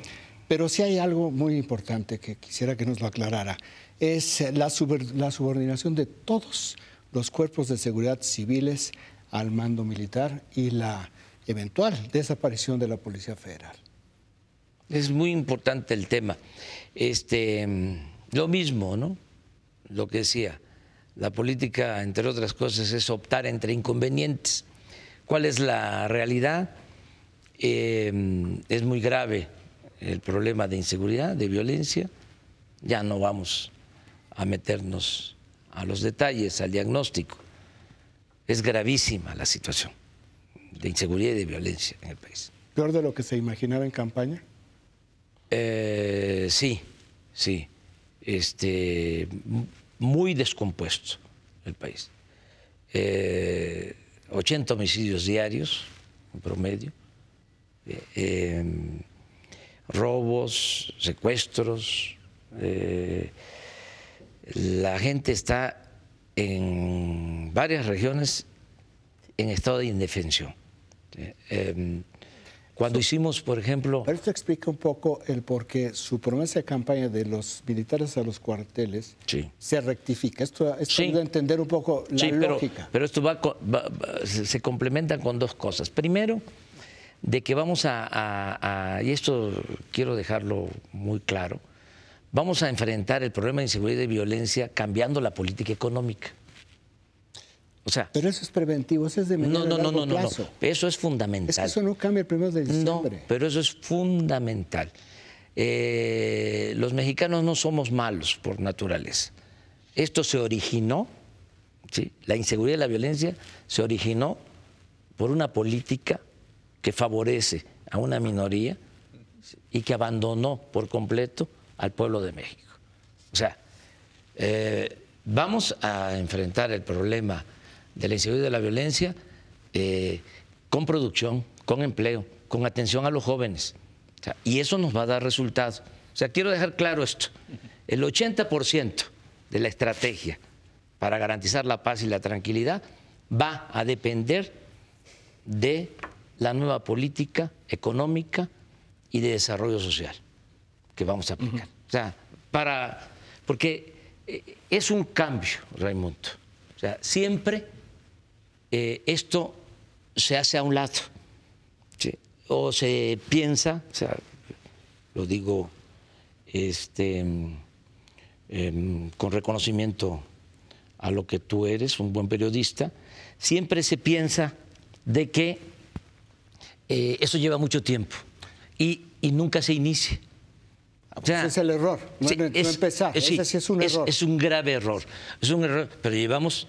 pero sí hay algo muy importante que quisiera que nos lo aclarara. Es la, la subordinación de todos los cuerpos de seguridad civiles al mando militar y la eventual desaparición de la Policía Federal. Es muy importante el tema. Este, lo mismo, ¿no? Lo que decía, la política, entre otras cosas, es optar entre inconvenientes. ¿Cuál es la realidad? Eh, es muy grave el problema de inseguridad, de violencia. Ya no vamos a meternos a los detalles, al diagnóstico. Es gravísima la situación de inseguridad y de violencia en el país. ¿Peor de lo que se imaginaba en campaña? Eh, sí, sí. Este, muy descompuesto el país. 80 eh, homicidios diarios en promedio, eh, robos, secuestros. la gente está en varias regiones en estado de indefensión. Cuando hicimos, por ejemplo... Pero esto explica un poco el por qué su promesa de campaña de los militares a los cuarteles se rectifica. Esto, esto ayuda a entender un poco la lógica. Pero, esto va, se complementan con dos cosas. Primero, de que vamos a, y esto quiero dejarlo muy claro, vamos a enfrentar el problema de inseguridad y de violencia cambiando la política económica pero eso es preventivo, eso es de medio no, no, no, no, eso es fundamental. Es que eso no cambia el primero de diciembre. No, pero eso es fundamental. Eh, los mexicanos no somos malos por naturaleza. Esto se originó, ¿sí? la inseguridad y la violencia se originó por una política que favorece a una minoría y que abandonó por completo al pueblo de México. O sea, eh, vamos a enfrentar el problema de la y de la violencia eh, con producción, con empleo, con atención a los jóvenes. y eso nos va a dar resultados. O sea, quiero dejar claro esto. El 80% de la estrategia para garantizar la paz y la tranquilidad va a depender de la nueva política económica y de desarrollo social que vamos a aplicar. O sea, para, porque eh, es un cambio, Raimundo. O sea, siempre eh, esto se hace a un lado o se piensa, o sea, lo digo este, em, con reconocimiento a lo que tú eres, un buen periodista, siempre se piensa de que eh, eso lleva mucho tiempo y, nunca se inicia. ese es el error, no, empezar. ese sí es un error. Es un grave error, es un error, pero llevamos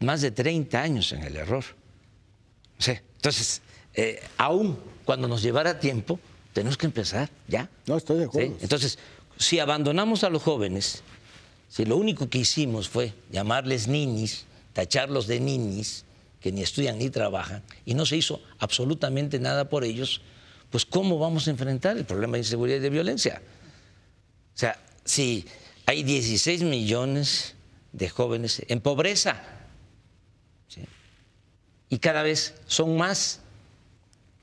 más de 30 años en el error. entonces, eh, aún cuando nos llevara tiempo, tenemos que empezar ya. No, estoy de acuerdo. Entonces, si abandonamos a los jóvenes, si lo único que hicimos fue llamarles ninis, tacharlos de ninis, que ni estudian ni trabajan, y no se hizo absolutamente nada por ellos, pues ¿cómo vamos a enfrentar el problema de inseguridad y de violencia? O sea, si hay 16 millones de jóvenes en pobreza, y cada vez son más.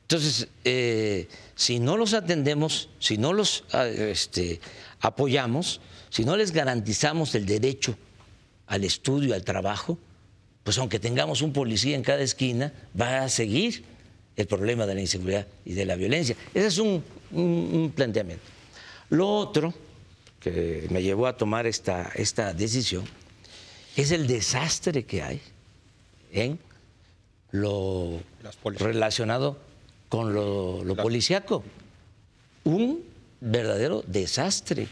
Entonces, eh, si no los atendemos, si no los ah, este, apoyamos, si no les garantizamos el derecho al estudio, al trabajo, pues aunque tengamos un policía en cada esquina, va a seguir el problema de la inseguridad y de la violencia. Ese es un, un planteamiento. Lo otro que me llevó a tomar esta, esta decisión es el desastre que hay en lo relacionado con lo, lo policíaco. un verdadero desastre.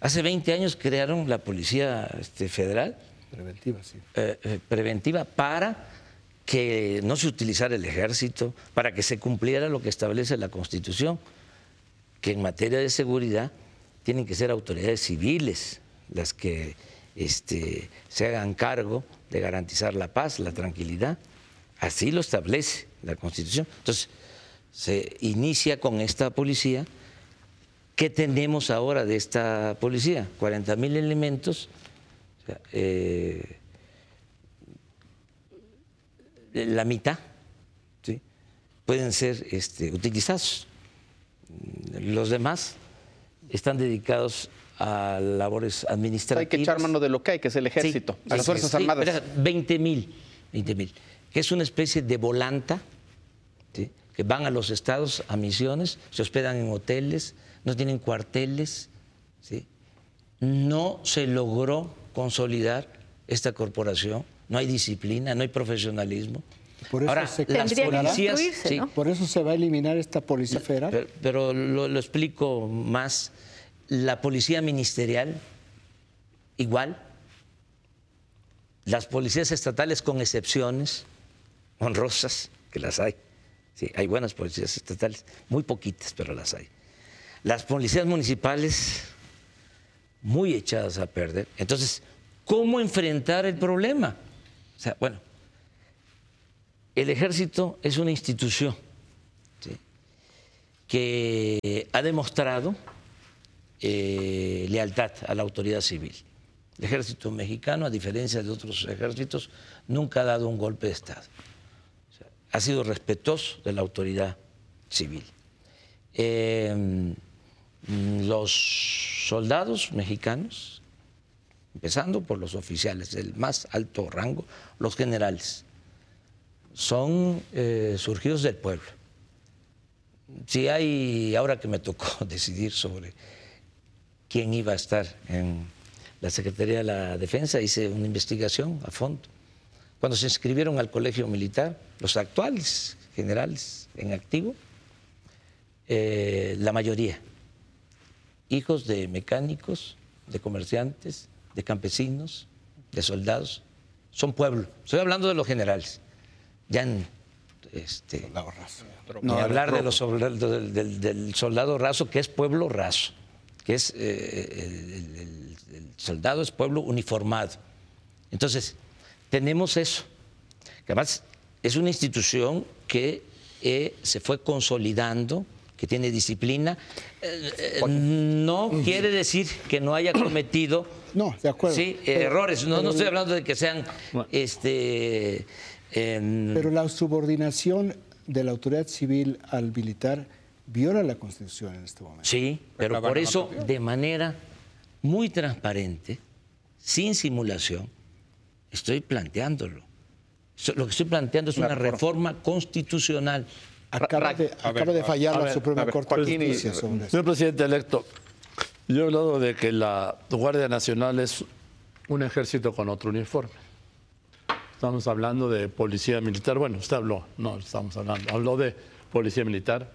Hace 20 años crearon la Policía este, Federal. Preventiva, sí. Eh, eh, preventiva para que no se utilizara el ejército, para que se cumpliera lo que establece la Constitución, que en materia de seguridad tienen que ser autoridades civiles las que este, se hagan cargo de garantizar la paz, la tranquilidad. Así lo establece la Constitución. Entonces, se inicia con esta policía. ¿Qué tenemos ahora de esta policía? 40 mil elementos. Eh, la mitad ¿sí? pueden ser este, utilizados. Los demás están dedicados a labores administrativas. Hay que echar mano de lo que hay, que es el ejército, a las Fuerzas Armadas. 20 mil, 20 mil, que es una especie de volanta, que van a los estados a misiones, se hospedan en hoteles, no tienen cuarteles. ¿sí? No se logró consolidar esta corporación, no hay disciplina, no hay profesionalismo. Por eso, se, las policías, por eso se va a eliminar esta policía federal. Pero, lo, explico más. La policía ministerial, igual. Las policías estatales, con excepciones honrosas, que las hay. Sí, hay buenas policías estatales, muy poquitas, pero las hay. Las policías municipales, muy echadas a perder. Entonces, ¿cómo enfrentar el problema? O sea, bueno, el ejército es una institución que ha demostrado eh, lealtad a la autoridad civil. El ejército mexicano, a diferencia de otros ejércitos, nunca ha dado un golpe de Estado. ha sido respetuoso de la autoridad civil. Eh, los soldados mexicanos, empezando por los oficiales del más alto rango, los generales, son eh, surgidos del pueblo. Si hay, ahora que me tocó decidir sobre quién iba a estar en la Secretaría de la Defensa, hice una investigación a fondo. Cuando se inscribieron al colegio militar, los actuales generales en activo, eh, la mayoría, hijos de mecánicos, de comerciantes, de campesinos, de soldados, son pueblo. Estoy hablando de los generales ya en este, no, hablar de los del, soldado raso, que es pueblo raso, que es eh, el, soldado es pueblo uniformado. Entonces, tenemos eso, que además es una institución que eh, se fue consolidando, que tiene disciplina. Eh, no quiere decir que no haya cometido no, de acuerdo. Sí, errores. No, no estoy hablando de que sean este, pero la subordinación de la autoridad civil al militar viola la Constitución en este momento. Sí, pero por eso, de manera muy transparente, sin simulación, estoy planteándolo. Lo que estoy planteando es una reforma constitucional. Acaba de, fallar la Suprema Corte de Justicia Señor presidente electo, yo he hablado de que la Guardia Nacional es un ejército con otro uniforme. Estamos hablando de policía militar. Bueno, usted habló, no estamos hablando. Habló de policía militar,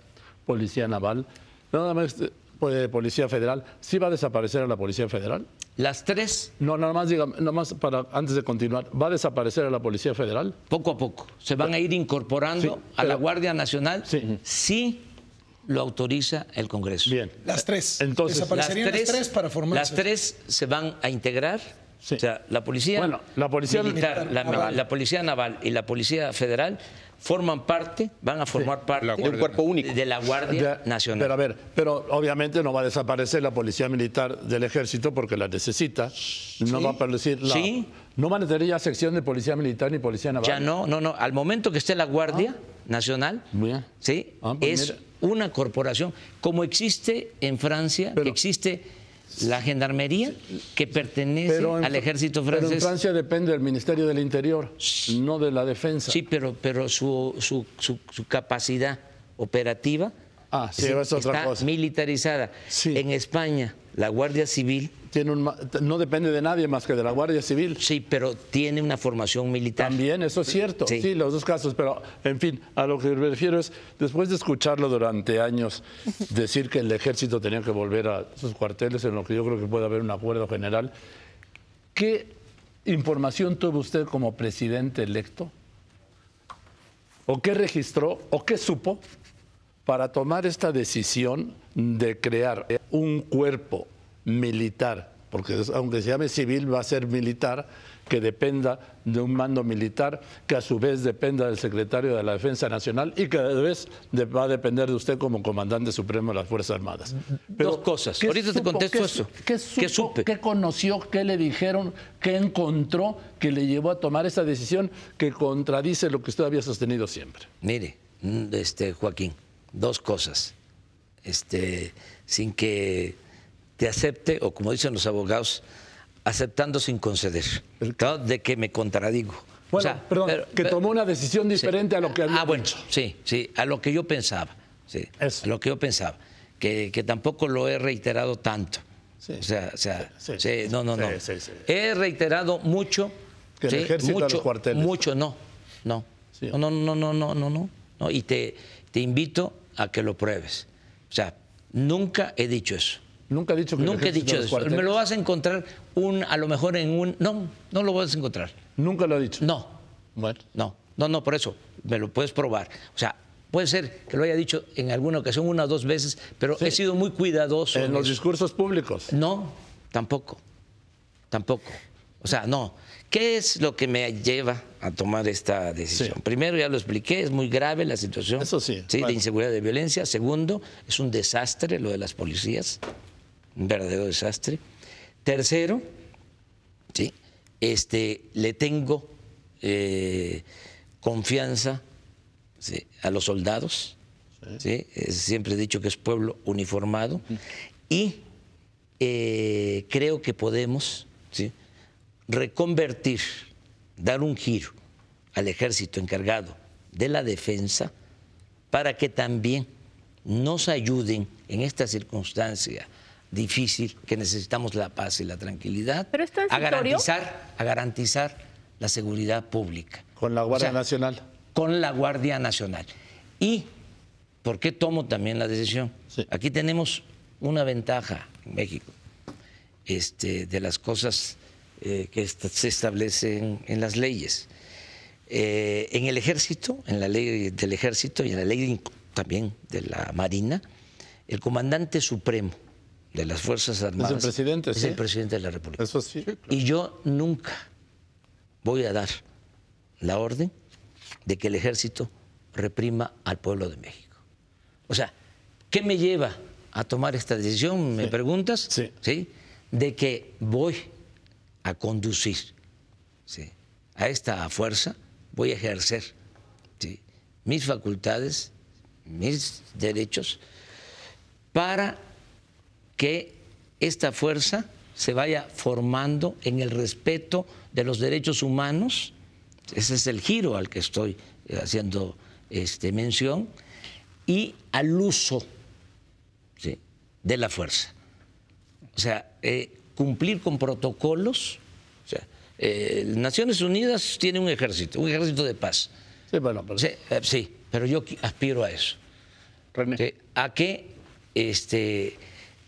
policía naval, nada más de pues, policía federal. ¿Sí va a desaparecer la policía federal? Las tres. No, nada más, diga, nada más para antes de continuar. ¿Va a desaparecer la policía federal? Poco a poco. Se van a ir incorporando a la Guardia Nacional. Sí. sí lo autoriza el Congreso. Bien. Las tres. Entonces, desaparecerían las tres, para formarse. Las tres se van a integrar o sea, la policía, bueno, la policía militar, la, policía naval y la policía federal forman parte, van a formar parte de un cuerpo único de la Guardia Nacional. Pero a ver, pero obviamente no va a desaparecer la policía militar del ejército porque la necesita. No va a aparecer la, ¿Sí? No van a tener ya sección de policía militar ni policía naval. Ya no, no, no. Al momento que esté la Guardia ah. Nacional, sí, ah, pues es una corporación como existe en Francia, que existe la gendarmería que pertenece al ejército francés. Pero en Francia depende del Ministerio del Interior, no de la defensa. Sí, pero, pero su, su, su, capacidad operativa Ah, sí, es otra está militarizada. En España, la Guardia Civil tiene un, no depende de nadie más que de la Guardia Civil. Sí, pero tiene una formación militar. También, eso es cierto. Sí. los dos casos. Pero, en fin, a lo que me refiero es, después de escucharlo durante años, decir que el ejército tenía que volver a sus cuarteles, en lo que yo creo que puede haber un acuerdo general, ¿qué información tuvo usted como presidente electo? ¿O qué registró? ¿O qué supo? Para tomar esta decisión de crear un cuerpo militar, porque aunque se llame civil va a ser militar, que dependa de un mando militar, que a su vez dependa del secretario de la Defensa Nacional y que a su vez va a depender de usted como comandante supremo de las Fuerzas Armadas. Dos cosas. Ahorita te contesto eso. ¿qué, supo, ¿Qué conoció? ¿Qué le dijeron? ¿Qué encontró que le llevó a tomar esa decisión que contradice lo que usted había sostenido siempre? Mire, este, Joaquín, dos cosas, este, sin que te acepte, o como dicen los abogados, aceptando sin conceder, de que me contradigo. Bueno, perdón, que tomó una decisión diferente a lo que había Ah, bueno, sí, sí, a lo que yo pensaba, sí, a lo que yo pensaba, que, tampoco lo he reiterado tanto. O sea, o sea no, no, no. He reiterado mucho. Que el ejército mucho, los cuarteles. Mucho, no, no. No, no, no, no, no, no, no. Y te, te invito a que lo pruebes. O sea, nunca he dicho eso. Nunca he dicho que Nunca he dicho eso. Me lo vas a encontrar un, a lo mejor en un. No, no lo vas a encontrar. Nunca lo he dicho. No. Bueno. No, no, no, por eso me lo puedes probar. O sea, puede ser que lo haya dicho en alguna ocasión, una o dos veces, pero he sido muy cuidadoso. En, los discursos públicos. No, tampoco. Tampoco. O sea, no. ¿Qué es lo que me lleva a tomar esta decisión? Primero, ya lo expliqué, es muy grave la situación Eso sí, de inseguridad de violencia. Segundo, es un desastre lo de las policías, un verdadero desastre. Tercero, ¿sí? este, le tengo eh, confianza a los soldados. Siempre he dicho que es pueblo uniformado. Y eh, creo que podemos ¿sí? Reconvertir, dar un giro al ejército encargado de la defensa para que también nos ayuden en esta circunstancia difícil que necesitamos la paz y la tranquilidad a garantizar a garantizar la seguridad pública. Con la Guardia Nacional. con la Guardia Nacional. Y por qué tomo también la decisión aquí tenemos una ventaja en México este, de las cosas eh, que se establecen en las leyes. Eh, en el ejército, en la ley del ejército y en la ley también de la Marina, el comandante supremo de las Fuerzas Armadas es el presidente, es el presidente de la República. Eso sí. Y yo nunca voy a dar la orden de que el ejército reprima al pueblo de México. O sea, ¿qué me lleva a tomar esta decisión? ¿Me preguntas? Sí. ¿Sí? De que voy a conducir a esta fuerza, voy a ejercer mis facultades, mis derechos, para que esta fuerza se vaya formando en el respeto de los derechos humanos. Ese es el giro al que estoy haciendo este, mención, y al uso de la fuerza. O sea, eh, cumplir con protocolos. O sea, eh, Naciones Unidas tiene un ejército, un ejército de paz. Sí, bueno, pero... sí, eh, pero yo aspiro a eso. a que este,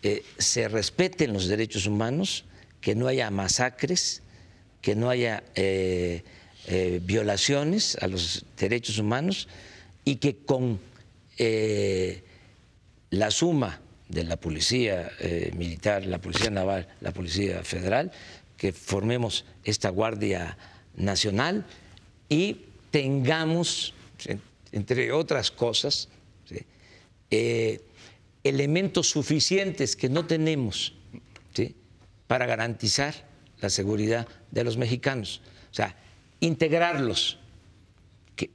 eh, se respeten los derechos humanos, que no haya masacres, que no haya violaciones a los derechos humanos y que con la suma de la Policía eh, Militar, la Policía Naval, la Policía Federal, que formemos esta Guardia Nacional y tengamos, entre otras cosas, eh, elementos suficientes que no tenemos para garantizar la seguridad de los mexicanos. O sea, integrarlos, que,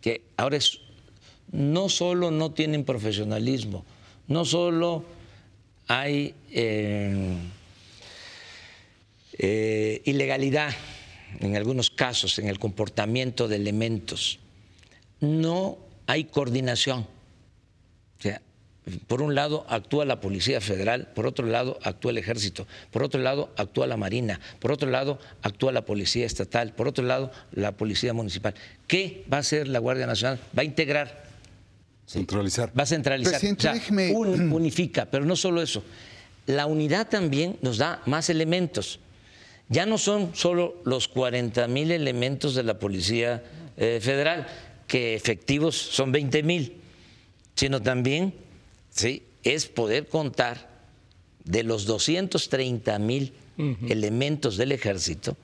que ahora es, no solo no tienen profesionalismo, no solo hay eh, eh, ilegalidad en algunos casos en el comportamiento de elementos, no hay coordinación. O sea, por un lado actúa la Policía Federal, por otro lado actúa el Ejército, por otro lado actúa la Marina, por otro lado actúa la Policía Estatal, por otro lado la Policía Municipal. ¿Qué va a hacer la Guardia Nacional? Va a integrar. Centralizar. Va a centralizar. unifica, pero no solo eso. La unidad también nos da más elementos. Ya no son solo los 40 mil elementos de la Policía eh, Federal, que efectivos son 20 mil, sino también ¿sí? es poder contar de los 230 mil elementos del ejército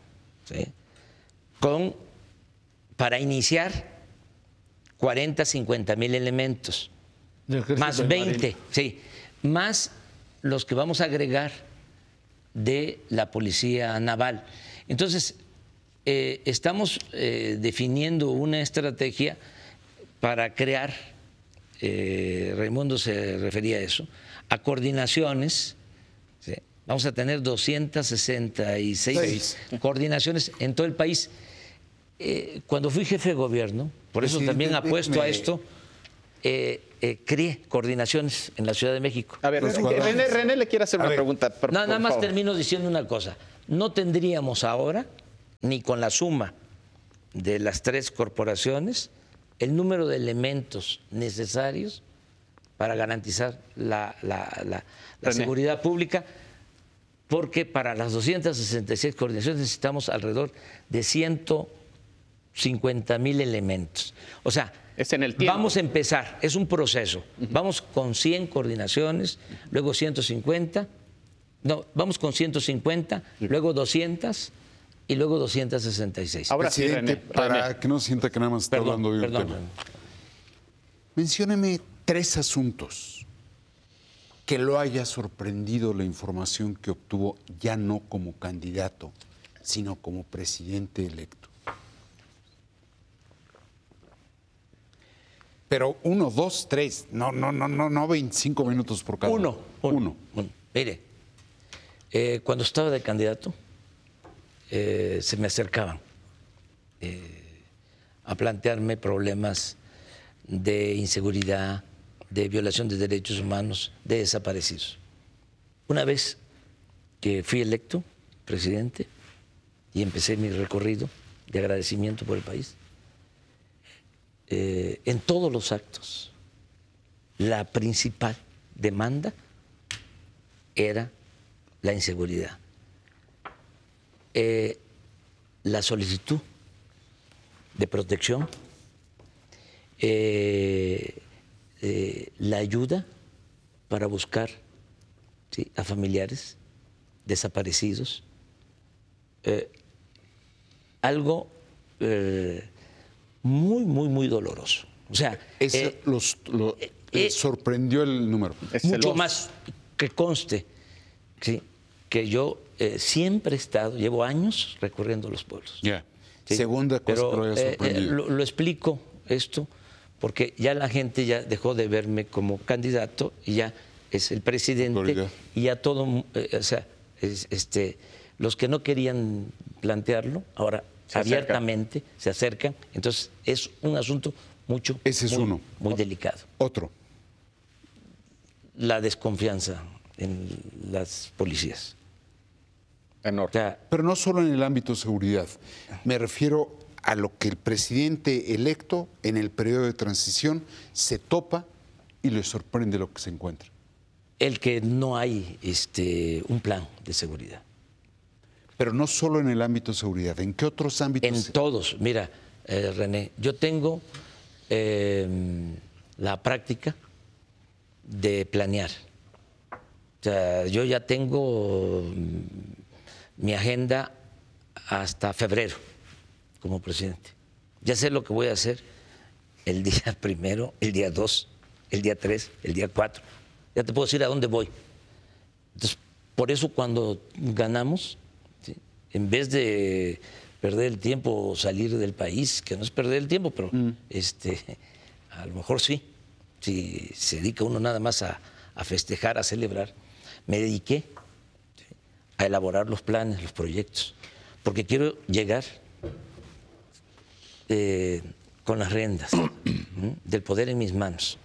con, para iniciar 40, 50 mil elementos, más 20, sí, más los que vamos a agregar de la Policía Naval. Entonces, eh, estamos eh, definiendo una estrategia para crear eh, Raimundo se refería a eso, a coordinaciones. Vamos a tener 266 coordinaciones en todo el país. Eh, cuando fui jefe de gobierno, por eso también apuesto a esto, eh, creé coordinaciones en la Ciudad de México. A ver, René, le quiere hacer una pregunta. nada más termino diciendo una cosa. No tendríamos ahora, ni con la suma de las tres corporaciones, el número de elementos necesarios para garantizar la, seguridad pública, porque para las 266 coordinaciones necesitamos alrededor de 150 mil elementos. O sea, vamos a empezar, es un proceso. Vamos con 100 coordinaciones, luego 150, no, vamos con 150, luego 200 y luego 266. Ahora sí, para que no sienta que nada más está hablando de un tema. Mencióneme tres asuntos que lo haya sorprendido la información que obtuvo ya no como candidato, sino como presidente electo. Pero uno, dos, tres, no, no, no, no, no 25 minutos por cada uno. Uno. uno. Mire, eh, cuando estaba de candidato, eh, se me acercaban eh, a plantearme problemas de inseguridad, de violación de derechos humanos, de desaparecidos. Una vez que fui electo presidente y empecé mi recorrido de agradecimiento por el país, eh, en todos los actos, la principal demanda era la inseguridad. Eh, la solicitud de protección, eh, la ayuda para buscar a familiares desaparecidos, algo muy, muy, muy doloroso. O sea, los, sorprendió el número. mucho más que conste que yo eh, siempre he estado, llevo años recorriendo los pueblos. Ya. Segunda cosa que lo, eh, eh, lo, explico esto porque ya la gente ya dejó de verme como candidato y ya es el presidente y ya todo, o sea, este, los que no querían plantearlo ahora abiertamente se acercan. Entonces es un asunto mucho Ese es muy, uno. muy delicado. Otro. La desconfianza en las policías. Pero no solo en el ámbito de seguridad. Me refiero a lo que el presidente electo en el periodo de transición se topa y le sorprende lo que se encuentra. El que no hay este, un plan de seguridad. Pero no solo en el ámbito de seguridad, ¿en qué otros ámbitos? En todos. Mira, eh, René, yo tengo em, la práctica de planear. O sea, yo ya tengo mi agenda hasta febrero como presidente. Ya sé lo que voy a hacer el día primero, el día dos, el día tres, el día cuatro. Ya te puedo decir a dónde voy. Entonces, por eso cuando ganamos, en vez de perder el tiempo o salir del país, que no es perder el tiempo, pero mm. este, a lo mejor sí, si se dedica uno nada más a festejar, a celebrar, me dediqué a elaborar los planes, los proyectos, porque quiero llegar eh, con las riendas del poder en mis manos,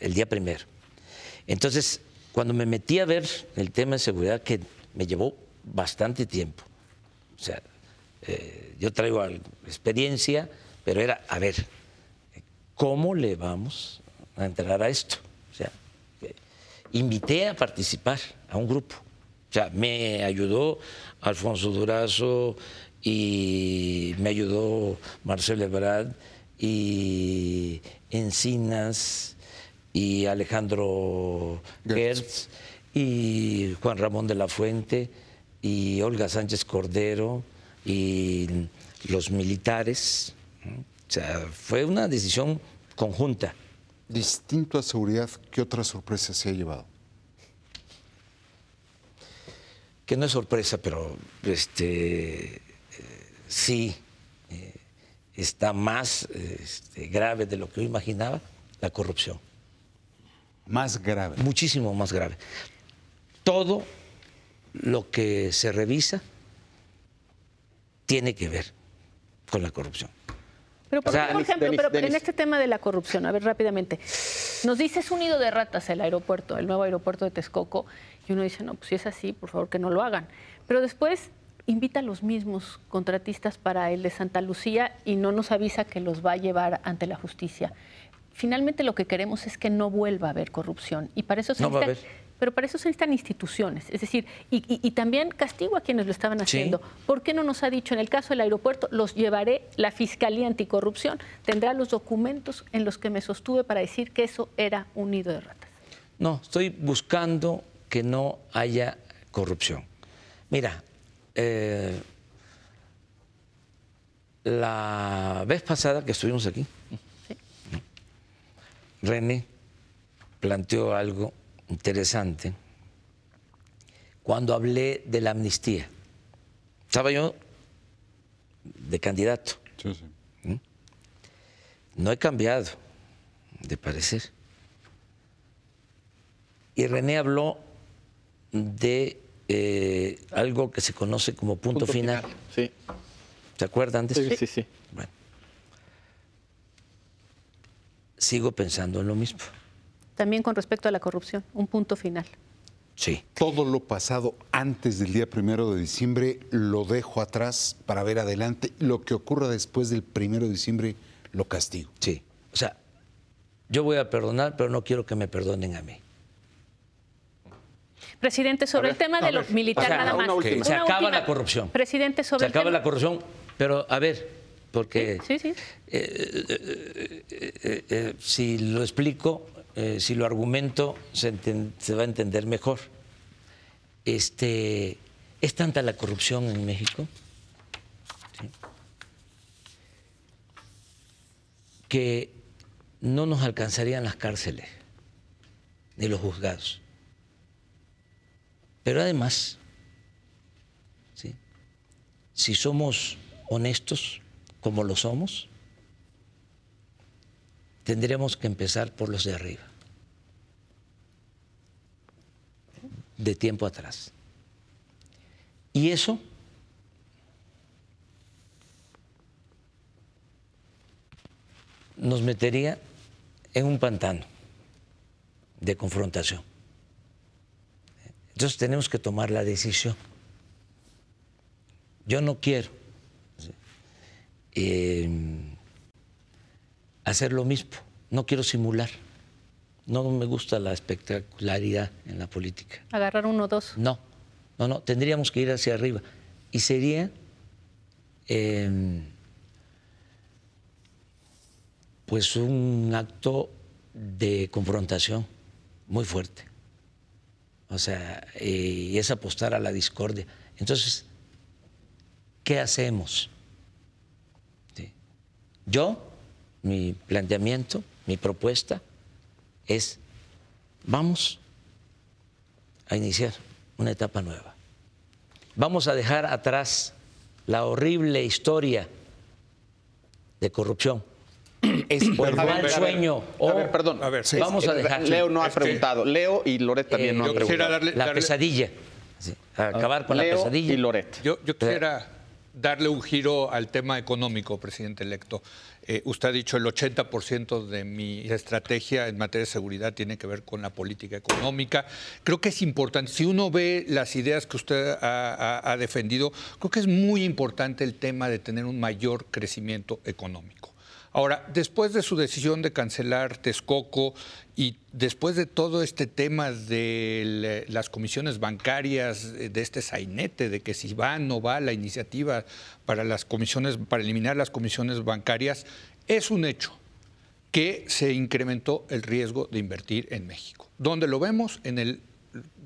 el día primero. Entonces, cuando me metí a ver el tema de seguridad, que me llevó bastante tiempo, o sea, eh, yo traigo experiencia, pero era, a ver, ¿cómo le vamos a entrar a esto? O sea, invité a participar a un grupo. O sea, me ayudó Alfonso Durazo y me ayudó Marcelo Ebrard y Encinas y Alejandro Gertz y Juan Ramón de la Fuente y Olga Sánchez Cordero y los militares. O sea, fue una decisión conjunta. Distinto a seguridad, ¿qué otra sorpresa se ha llevado? Que no es sorpresa, pero este, eh, sí eh, está más este, grave de lo que yo imaginaba, la corrupción. Más grave. Muchísimo más grave. Todo lo que se revisa tiene que ver con la corrupción. Pero, por, ejemplo, pero en este tema de la corrupción, a ver rápidamente, nos dices un nido de ratas el aeropuerto, el nuevo aeropuerto de Texcoco, y uno dice, no, pues si es así, por favor que no lo hagan. Pero después invita a los mismos contratistas para el de Santa Lucía y no nos avisa que los va a llevar ante la justicia. Finalmente lo que queremos es que no vuelva a haber corrupción y para eso se necesita, pero para eso se necesitan instituciones, es decir, y, también castigo a quienes lo estaban haciendo. ¿Por qué no nos ha dicho en el caso del aeropuerto, los llevaré, la Fiscalía Anticorrupción tendrá los documentos en los que me sostuve para decir que eso era un nido de ratas? No, estoy buscando que no haya corrupción. Mira, eh, la vez pasada que estuvimos aquí, René planteó algo interesante cuando hablé de la amnistía. Estaba yo de candidato. ¿Mm? No he cambiado de parecer. Y René habló de eh, algo que se conoce como punto, final. Sí. ¿Se acuerdan de eso? Sí, sí, sí. Bueno. Sigo pensando en lo mismo también con respecto a la corrupción, un punto final. Sí. Todo lo pasado antes del día primero de diciembre lo dejo atrás para ver adelante. Lo que ocurra después del primero de diciembre lo castigo. Sí. O sea, yo voy a perdonar, pero no quiero que me perdonen a mí. Presidente, sobre el tema de los militares, nada más. se acaba la corrupción. Presidente, sobre Se acaba la corrupción, pero a ver, porque sí, sí, eh, eh, eh, si lo explico, eh, si lo argumento, se, va a entender mejor. Este, ¿Es tanta la corrupción en México? que no nos alcanzarían las cárceles ni los juzgados. Pero además, si somos honestos como lo somos, tendríamos que empezar por los de arriba, de tiempo atrás. Y eso nos metería en un pantano de confrontación. Entonces tenemos que tomar la decisión. Yo no quiero eh, hacer lo mismo. No quiero simular. No me gusta la espectacularidad en la política. Agarrar uno o dos. No, no, no. Tendríamos que ir hacia arriba. Y sería em, pues un acto de confrontación muy fuerte. O sea, y es apostar a la discordia. Entonces, ¿qué hacemos? Yo mi planteamiento, mi propuesta es, vamos a iniciar una etapa nueva. Vamos a dejar atrás la horrible historia de corrupción. Es por mal sueño. A ver, perdón. A ver, Vamos a dejar. Leo no ha preguntado. Leo y Loret también no han preguntado. la pesadilla. acabar con la pesadilla. Y Loret. Yo, quisiera darle un giro al tema económico, presidente electo. Eh, usted ha dicho el 80% de mi estrategia en materia de seguridad tiene que ver con la política económica. Creo que es importante, si uno ve las ideas que usted ha defendido, creo que es muy importante el tema de tener un mayor crecimiento económico. Ahora, después de su decisión de cancelar Texcoco y después de todo este tema de las comisiones bancarias, de este sainete, de que si va o no va la iniciativa para las comisiones, para eliminar las comisiones bancarias, es un hecho que se incrementó el riesgo de invertir en México. ¿Dónde lo vemos? En el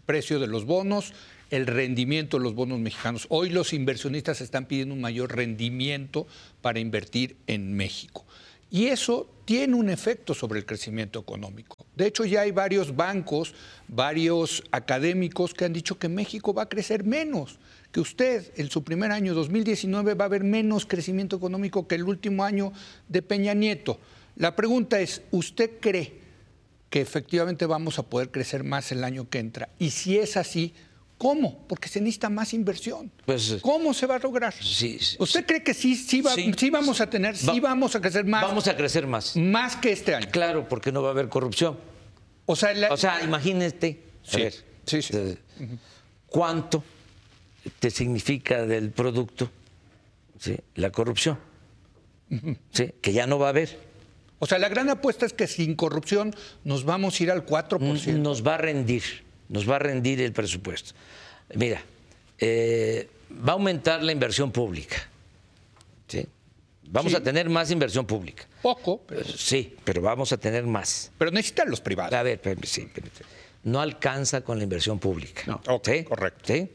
precio de los bonos, el rendimiento de los bonos mexicanos. Hoy los inversionistas están pidiendo un mayor rendimiento para invertir en México. Y eso tiene un efecto sobre el crecimiento económico. De hecho, ya hay varios bancos, varios académicos que han dicho que México va a crecer menos, que usted en su primer año, 2019, va a haber menos crecimiento económico que el último año de Peña Nieto. La pregunta es, ¿usted cree que efectivamente vamos a poder crecer más el año que entra? Y si es así, ¿Cómo? Porque se necesita más inversión. Pues, ¿Cómo se va a lograr? ¿Usted cree que sí, sí, vamos a tener, sí vamos a crecer más? Vamos a crecer más. Más que este año. Claro, porque no va a haber corrupción. O sea, o sea imagínate, a ver, eh, ¿cuánto te significa del producto la corrupción? que ya no va a haber. O sea, la gran apuesta es que sin corrupción nos vamos a ir al 4%. Nos va a rendir nos va a rendir el presupuesto. Mira, eh, va a aumentar la inversión pública. ¿sí? Vamos a tener más inversión pública. Poco. Pero... Sí, pero vamos a tener más. Pero necesitan los privados. A ver, sí, no alcanza con la inversión pública. No, correcto. ¿Sí?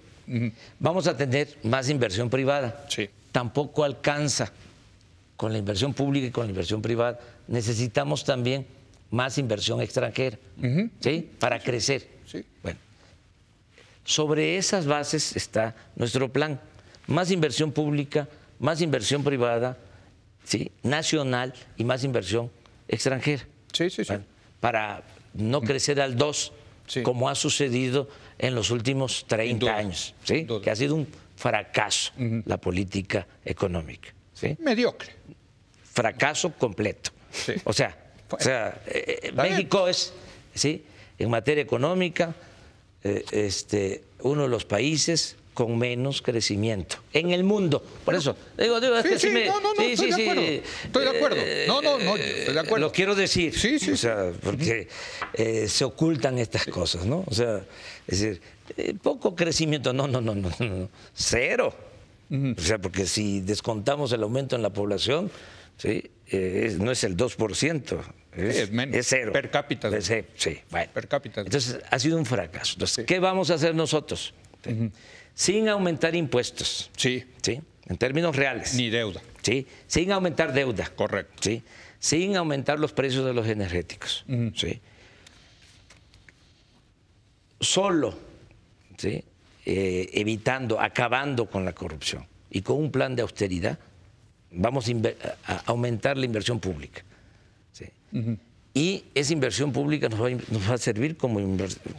Vamos a tener más inversión privada. Sí. Tampoco alcanza con la inversión pública y con la inversión privada. Necesitamos también más inversión extranjera, ¿sí? Para crecer. Bueno, sobre esas bases está nuestro plan. Más inversión pública, más inversión privada, ¿sí? nacional y más inversión extranjera. Sí, sí, sí. para no crecer al 2, como ha sucedido en los últimos 30 años, ¿sí? que ha sido un fracaso la política económica. ¿sí? Mediocre. Fracaso completo. O sea, o sea eh, eh, México es, ¿sí? En materia económica, eh, este, uno de los países con menos crecimiento en el mundo. Por eso, digo, digo es que sí, me, no, no, no, estoy, de acuerdo. estoy de acuerdo. No, no, no, estoy de acuerdo. Lo quiero decir. Sí, sí. O sea, porque eh, se ocultan estas cosas, ¿no? O sea, es decir, eh, poco crecimiento, no, no, no, no, no, cero. O sea, porque si descontamos el aumento en la población, ¿sí? no es el 2%, es, menos. Es cero. Per cápita. sí, bueno. Per cápita. Entonces, ha sido un fracaso. Entonces, ¿qué vamos a hacer nosotros? Sin aumentar impuestos. Sí. ¿Sí? En términos reales. Ni deuda. Sí. Sin aumentar deuda. Correcto. Sí. Sin aumentar los precios de los energéticos. Sí. Solo, ¿sí? Eh, evitando, acabando con la corrupción y con un plan de austeridad, vamos a aumentar la inversión pública. Y esa inversión pública nos va, a servir como,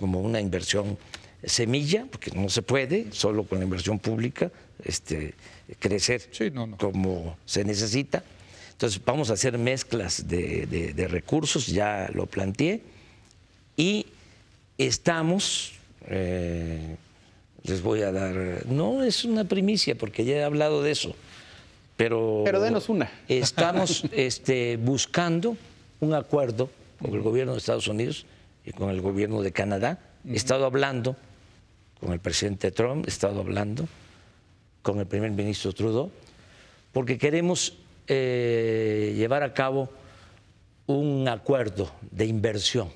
como una inversión semilla, porque no se puede solo con la inversión pública este, crecer como se necesita. Entonces vamos a hacer mezclas de, recursos, ya lo planteé, y estamos, eh, les voy a dar, no es una primicia porque ya he hablado de eso, pero... Pero denos una. Estamos este, buscando un acuerdo con el gobierno de Estados Unidos y con el gobierno de Canadá. He estado hablando con el presidente Trump, he estado hablando con el primer ministro Trudeau, porque queremos eh, llevar a cabo un acuerdo de inversión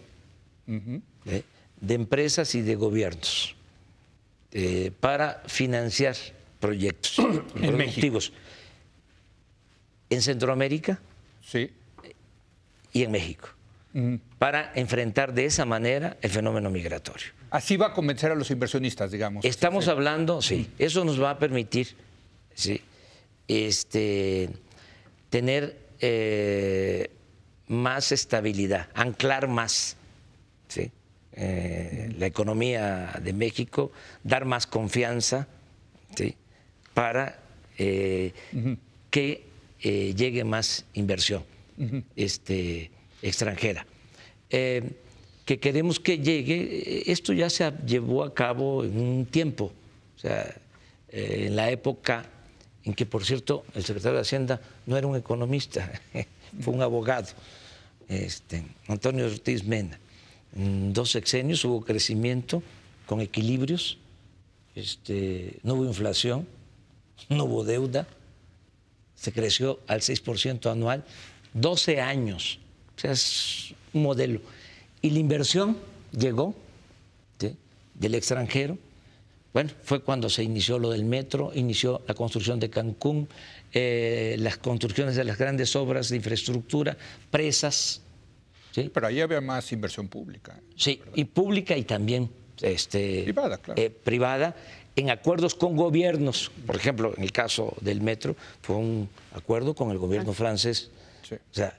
¿eh? de empresas y de gobiernos eh, para financiar proyectos productivos en Centroamérica. Sí y en México, para enfrentar de esa manera el fenómeno migratorio. Así va a convencer a los inversionistas, digamos. Estamos hablando, sí, eso nos va a permitir sí, este, tener eh, más estabilidad, anclar más ¿sí? Eh, la economía de México, dar más confianza ¿sí? para eh, que llegue más inversión este, extranjera. que queremos que llegue, esto ya se llevó a cabo en un tiempo, o sea, en la época en que, por cierto, el secretario de Hacienda no era un economista, fue un abogado, este, Antonio Ortiz Mena. En dos sexenios hubo crecimiento con equilibrios, este, no hubo inflación, no hubo deuda, se creció al 6% anual, 12 años, o sea, es un modelo. Y la inversión llegó del extranjero. Bueno, fue cuando se inició lo del metro, inició la construcción de Cancún, eh, las construcciones de las grandes obras de infraestructura, presas. ¿sí? Pero ahí había más inversión pública. Sí, y pública y también este, privada, claro. Eh, privada en acuerdos con gobiernos. Por ejemplo, en el caso del metro, fue un acuerdo con el gobierno francés. O sea,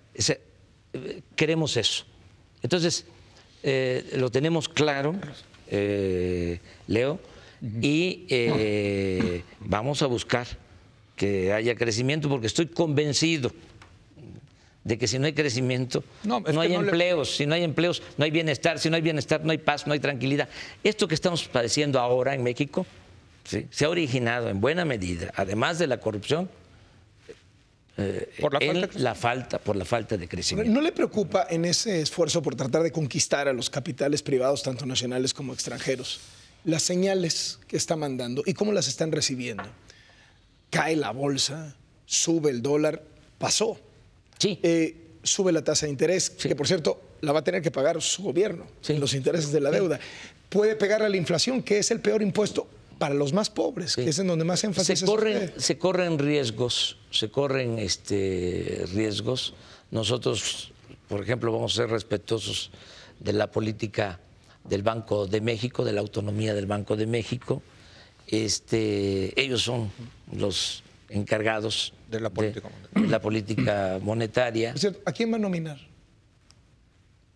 eh, queremos eso. Entonces, eh, lo tenemos claro, eh, Leo, y vamos a buscar que haya crecimiento porque estoy convencido de que si no hay crecimiento, no, hay empleos, si no hay empleos, no hay bienestar, si no hay bienestar, no hay paz, no hay tranquilidad. Esto que estamos padeciendo ahora en México se ha originado en buena medida, además de la corrupción, eh, por la, falta la falta, por la falta de crecimiento. ¿No le preocupa en ese esfuerzo por tratar de conquistar a los capitales privados, tanto nacionales como extranjeros, las señales que está mandando y cómo las están recibiendo? Cae la bolsa, sube el dólar, pasó. Sí. Eh, sube la tasa de interés, que por cierto la va a tener que pagar su gobierno, los intereses de la deuda. Puede pegar a la inflación, que es el peor impuesto para los más pobres, que es en donde más énfasis se corren, se corren riesgos, se corren este, riesgos. Nosotros, por ejemplo, vamos a ser respetuosos de la política del Banco de México, de la autonomía del Banco de México. Este, ellos son los encargados de la política monetaria. la política monetaria. ¿A quién va a nominar?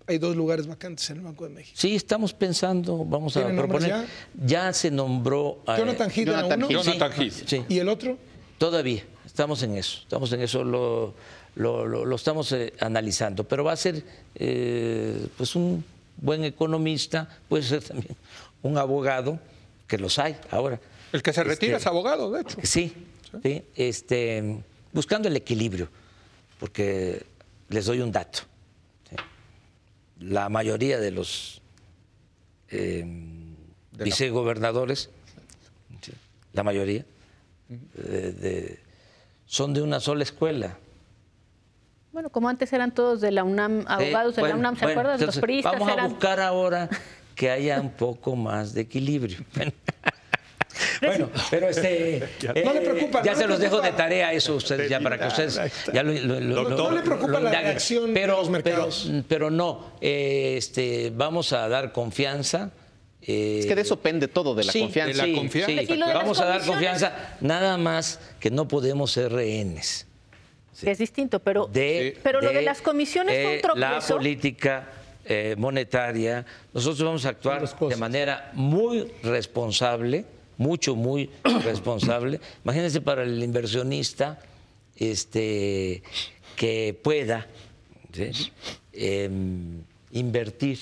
Hay dos lugares vacantes en el Banco de México. Sí, estamos pensando, vamos a proponer. Ya? se nombró a Jonathan Heath. Jonathan, Jonathan Sí. ¿Y el otro? Todavía, estamos en eso, estamos en eso, lo, lo, estamos eh, analizando, pero va a ser eh, pues un buen economista, puede ser también un abogado, que los hay ahora. El que se retira este, es abogado, de hecho. Sí, sí, este, buscando el equilibrio, porque les doy un dato la mayoría de los eh, vicegobernadores, la mayoría, son de una sola escuela. Bueno, como antes eran todos de la UNAM, abogados de la UNAM, ¿se acuerdan? los priistas Vamos a buscar ahora que haya un poco más de equilibrio. Bueno, pero este. no le preocupa. Ya se los dejo de tarea eso ustedes, ya para que ustedes. Ya lo, no le preocupa la reacción pero, de los mercados. Pero, no, eh, este, vamos a dar confianza. Eh, es que de eso pende todo, de la confianza. Sí, sí, vamos a dar confianza, nada más que no podemos ser rehenes. Es distinto, pero, pero lo de las comisiones fue un tropezo. La política eh, monetaria, nosotros vamos a actuar de manera muy responsable mucho, muy responsable. Imagínense para el inversionista este, que pueda em, invertir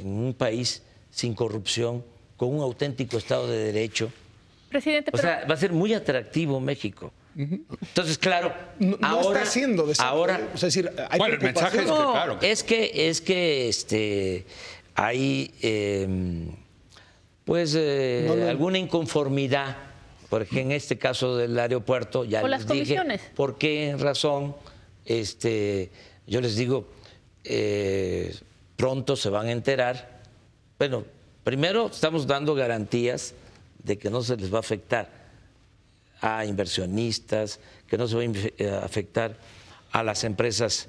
en un país sin corrupción, con un auténtico Estado de Derecho. Presidente, o sea, va a ser muy atractivo México. Entonces, claro, no, ahora, está haciendo ahora, es decir, hay bueno, el mensaje es que, claro, es que es que este hay em, pues eh, alguna inconformidad, porque en este caso del aeropuerto ya les las dije por qué razón, este, yo les digo, eh, pronto se van a enterar. Bueno, primero estamos dando garantías de que no se les va a afectar a inversionistas, que no se va a eh, afectar a las empresas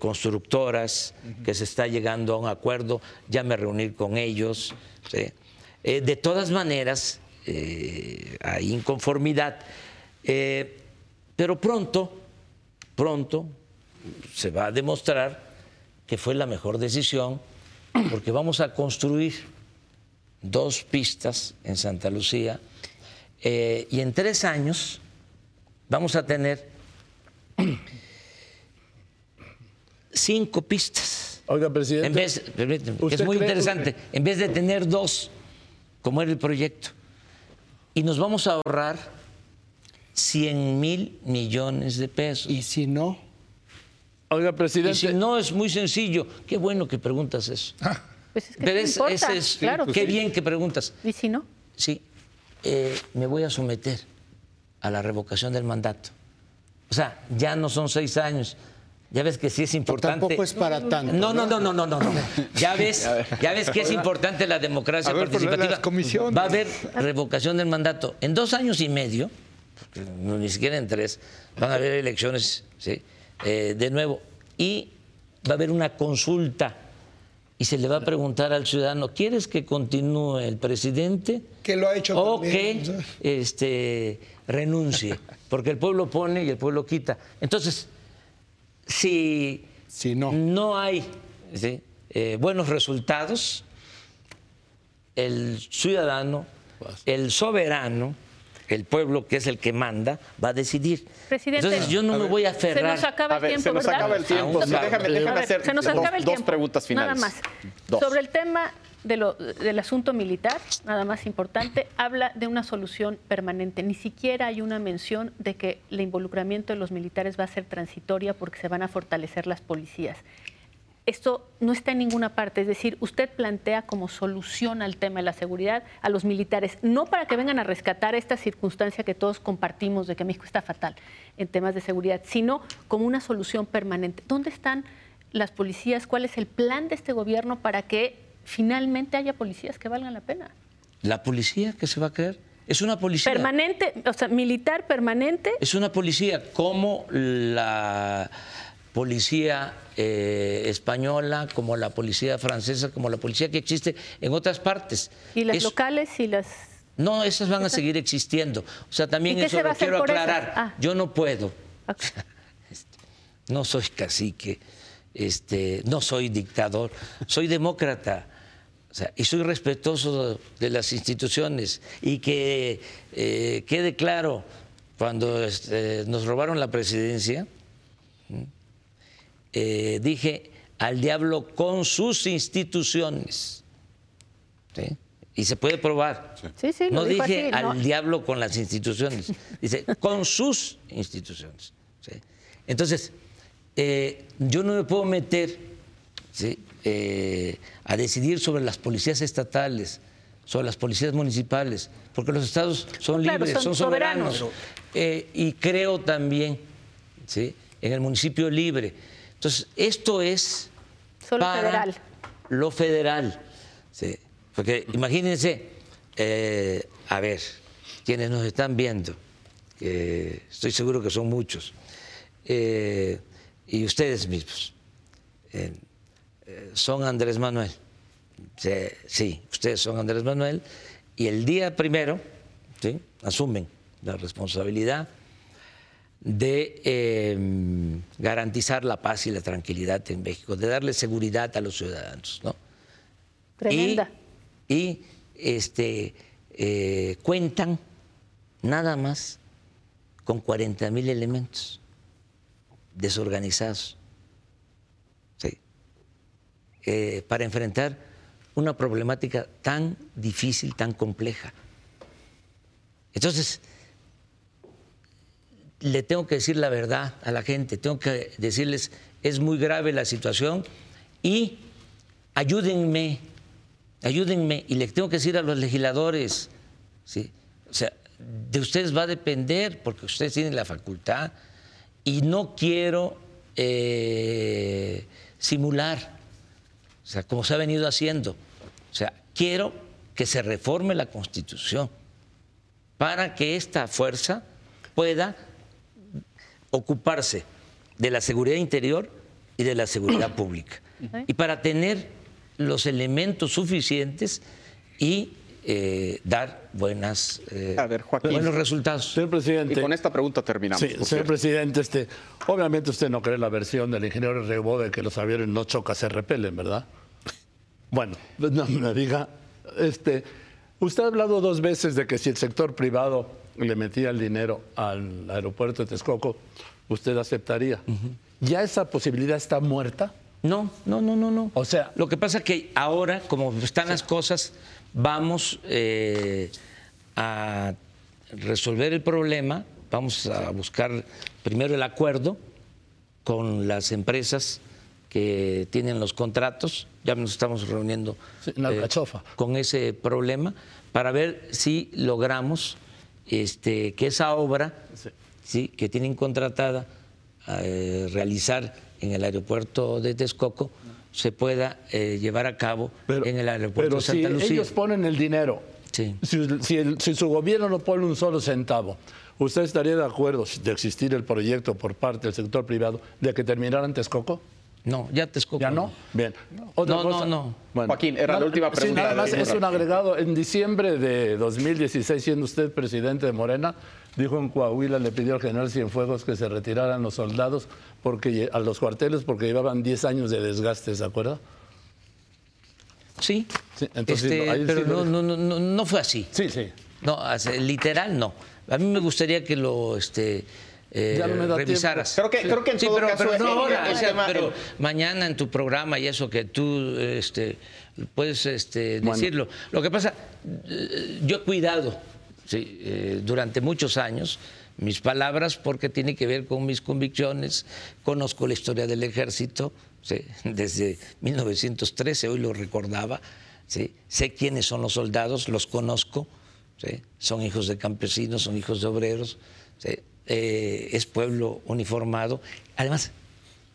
constructoras, que se está llegando a un acuerdo, ya me reuní con ellos. ¿sí? Eh, de todas maneras, eh, hay inconformidad, eh, pero pronto, pronto se va a demostrar que fue la mejor decisión, porque vamos a construir dos pistas en Santa Lucía y en tres años vamos a tener cinco pistas. Oiga, presidente. En vez, es muy interesante. En vez de tener dos, como era el proyecto, y nos vamos a ahorrar 100 mil millones de pesos. ¿Y si no? Oiga, presidente. Y si no, es muy sencillo. Qué bueno que preguntas eso. Pues es que Pero es, claro. qué bien que preguntas. ¿Y si no? Sí, eh, me voy a someter a la revocación del mandato. O sea, ya no son seis años. Ya ves que sí es importante. tampoco es para tanto. No, no, no, no, no, no. no. Ya ves, ya ves que es importante la democracia participativa. Va a haber revocación del mandato. En dos años y medio, ni siquiera en tres, van a haber elecciones, ¿sí? Eh, de nuevo. Y va a haber una consulta y se le va a preguntar al ciudadano, ¿quieres que continúe el presidente? Que lo ha hecho O que este, renuncie, porque el pueblo pone y el pueblo quita. Entonces, si, si no. no hay eh, buenos resultados, el ciudadano, el soberano, el pueblo que es el que manda, va a decidir. Presidente, Entonces yo no me voy a aferrar. Se nos acaba el tiempo, se nos acaba el tiempo. déjame, hacer se nos acaba el dos, preguntas finales. Nada más. Sobre el tema del asunto militar, nada más importante, habla de una solución permanente. Ni siquiera hay una mención de que el involucramiento de los militares va a ser transitoria porque se van a fortalecer las policías. Esto no está en ninguna parte, es decir, usted plantea como solución al tema de la seguridad a los militares, no para que vengan a rescatar esta circunstancia que todos compartimos de que México está fatal en temas de seguridad, sino como una solución permanente. ¿Dónde están las policías? ¿Cuál es el plan de este gobierno para que finalmente haya policías que valgan la pena? La policía que se va a crear es una policía. Permanente, o sea, militar permanente. Es una policía como la policía eh, española, como la policía francesa, como la policía que existe en otras partes. ¿Y las locales y las...? No, esas van a seguir existiendo. O sea, también eso lo quiero aclarar. Ah. Yo no puedo. Este, no soy cacique, este, no soy dictador, soy demócrata. Y soy respetuoso de las instituciones. Y que eh, quede claro, cuando este, nos robaron la presidencia, eh, dije al diablo con sus instituciones. Y se puede probar. no dije al diablo con las instituciones, dice con sus instituciones. Entonces, eh, yo no me puedo meter eh, a decidir sobre las policías estatales, sobre las policías municipales, porque los estados son libres, son, soberanos. y creo también en el municipio libre entonces, esto es Solo para federal. lo federal. Porque imagínense, eh, a ver, quienes nos están viendo, estoy seguro que son muchos, eh, y ustedes mismos, eh, son Andrés Manuel. Sí, ustedes son Andrés Manuel, y el día primero asumen la responsabilidad de em, garantizar la paz y la tranquilidad en México, de darle seguridad a los ciudadanos. ¿no? Tremenda. Y, este, eh, cuentan nada más con 40 mil elementos desorganizados eh, para enfrentar una problemática tan difícil, tan compleja. Entonces, le tengo que decir la verdad a la gente, tengo que decirles, es muy grave la situación y ayúdenme, ayúdenme. Y le tengo que decir a los legisladores, ¿sí? o sea, de ustedes va a depender, porque ustedes tienen la facultad, y no quiero eh, simular, sea, como se ha venido haciendo. O sea, quiero que se reforme la Constitución para que esta fuerza pueda ocuparse de la seguridad interior y de la seguridad pública. Y para tener los elementos suficientes y eh, dar buenas, eh, buenos resultados. Señor presidente. Y con esta pregunta terminamos. Sí, señor presidente, este, obviamente usted no cree la versión del ingeniero Rebo de que los aviones no chocan, se repelen, ¿verdad? Bueno, no me diga. Este, usted ha hablado dos veces de que si el sector privado le metía el dinero al aeropuerto de Texcoco, usted aceptaría. ¿Ya esa posibilidad está muerta? No, no, no, no, no. O sea, lo que pasa es que ahora, como están las cosas, vamos eh, a resolver el problema, vamos a buscar primero el acuerdo con las empresas que tienen los contratos, ya nos estamos reuniendo eh, con ese problema para ver si logramos este, que esa obra sí. que tienen contratada eh, realizar en el aeropuerto de Texcoco se pueda eh, llevar a cabo en el aeropuerto de Santa Lucía. Ellos ponen el dinero. Si, si, su gobierno no pone un solo centavo, ¿usted estaría de acuerdo de existir el proyecto por parte del sector privado de que terminara en Texcoco? No, ya Texcoco. ¿Ya no? Bien. no, no, no. Joaquín, era la última pregunta. Sí, nada más es un agregado. En diciembre de 2016, siendo usted presidente de Morena, dijo en Coahuila, le pidió al general Cienfuegos que se retiraran los soldados porque, a los cuarteles porque llevaban 10 años de desgaste, ¿se acuerda? Sí, entonces, este, pero no, no, no, no, fue así. Sí, sí. No, literal no. A mí me gustaría que lo este, eh, revisaras. Creo que, creo que en todo pero, caso pero, no ahora, pero mañana en tu programa y eso que tú este, puedes este, decirlo. Lo que pasa, yo he cuidado ¿sí? Eh, durante muchos años mis palabras porque tiene que ver con mis convicciones, conozco la historia del ejército desde 1913, hoy lo recordaba, sé quiénes son los soldados, los conozco, son hijos de campesinos, son hijos de obreros, eh, es pueblo uniformado, además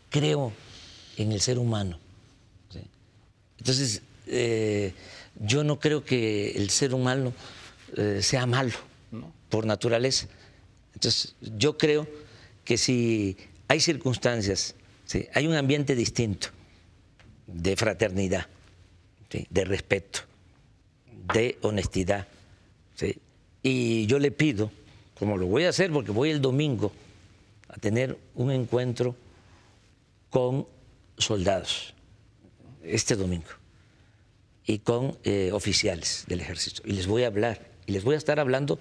creo en el ser humano. Entonces, eh, yo no creo que el ser humano eh, sea malo por naturaleza. Entonces, yo creo que si hay circunstancias, hay un ambiente distinto de fraternidad, de respeto, de honestidad, y yo le pido, como lo voy a hacer porque voy el domingo a tener un encuentro con soldados, este domingo, y con eh, oficiales del ejército, y les voy a hablar y les voy a estar hablando,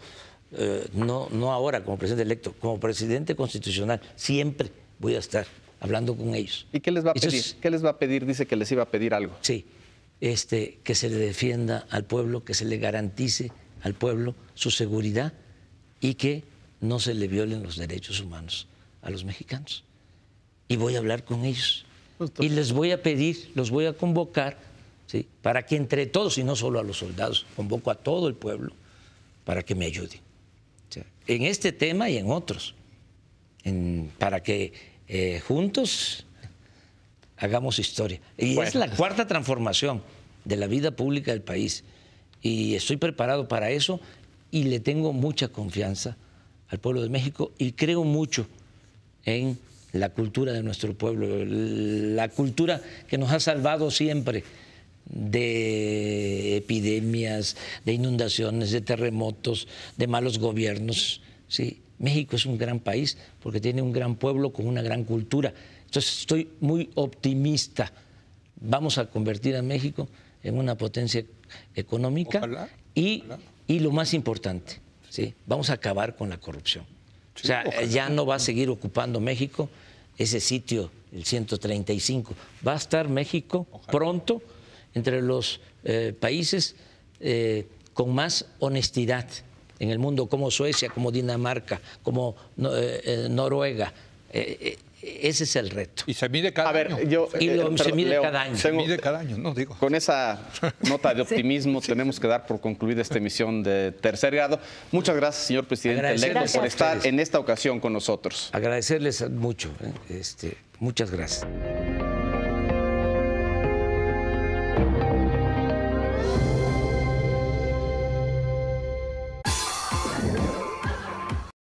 eh, no, no ahora como presidente electo, como presidente constitucional, siempre voy a estar hablando con ellos. ¿Y qué les va a pedir? ¿Qué les va a pedir? Dice que les iba a pedir algo. Sí, este, que se le defienda al pueblo, que se le garantice al pueblo su seguridad y que no se le violen los derechos humanos a los mexicanos. Y voy a hablar con ellos. Y les voy a pedir, los voy a convocar, ¿sí? para que entre todos, y no solo a los soldados, convoco a todo el pueblo, para que me ayude. en este tema y en otros, para que eh, juntos hagamos historia. Y es la cuarta transformación de la vida pública del país. Y estoy preparado para eso y le tengo mucha confianza al pueblo de México y creo mucho en la cultura de nuestro pueblo, la cultura que nos ha salvado siempre de epidemias, de inundaciones, de terremotos, de malos gobiernos. ¿sí? México es un gran país porque tiene un gran pueblo con una gran cultura. Entonces estoy muy optimista. Vamos a convertir a México en una potencia económica y, y, lo más importante, ¿sí? vamos a acabar con la corrupción. o sea, ya no va a seguir ocupando México ese sitio, el 135. Va a estar México pronto entre los eh, países eh, con más honestidad en el mundo, como Suecia, como Dinamarca, como eh, Noruega. Ese es el reto. Y se mide cada A ver, año. Yo, y se mide cada año. Se mide cada año, no digo. Con esa nota de optimismo tenemos que dar por concluida esta emisión de tercer grado. Muchas gracias, señor presidente electo, por estar en esta ocasión con nosotros. Agradecerles mucho. Este, muchas gracias.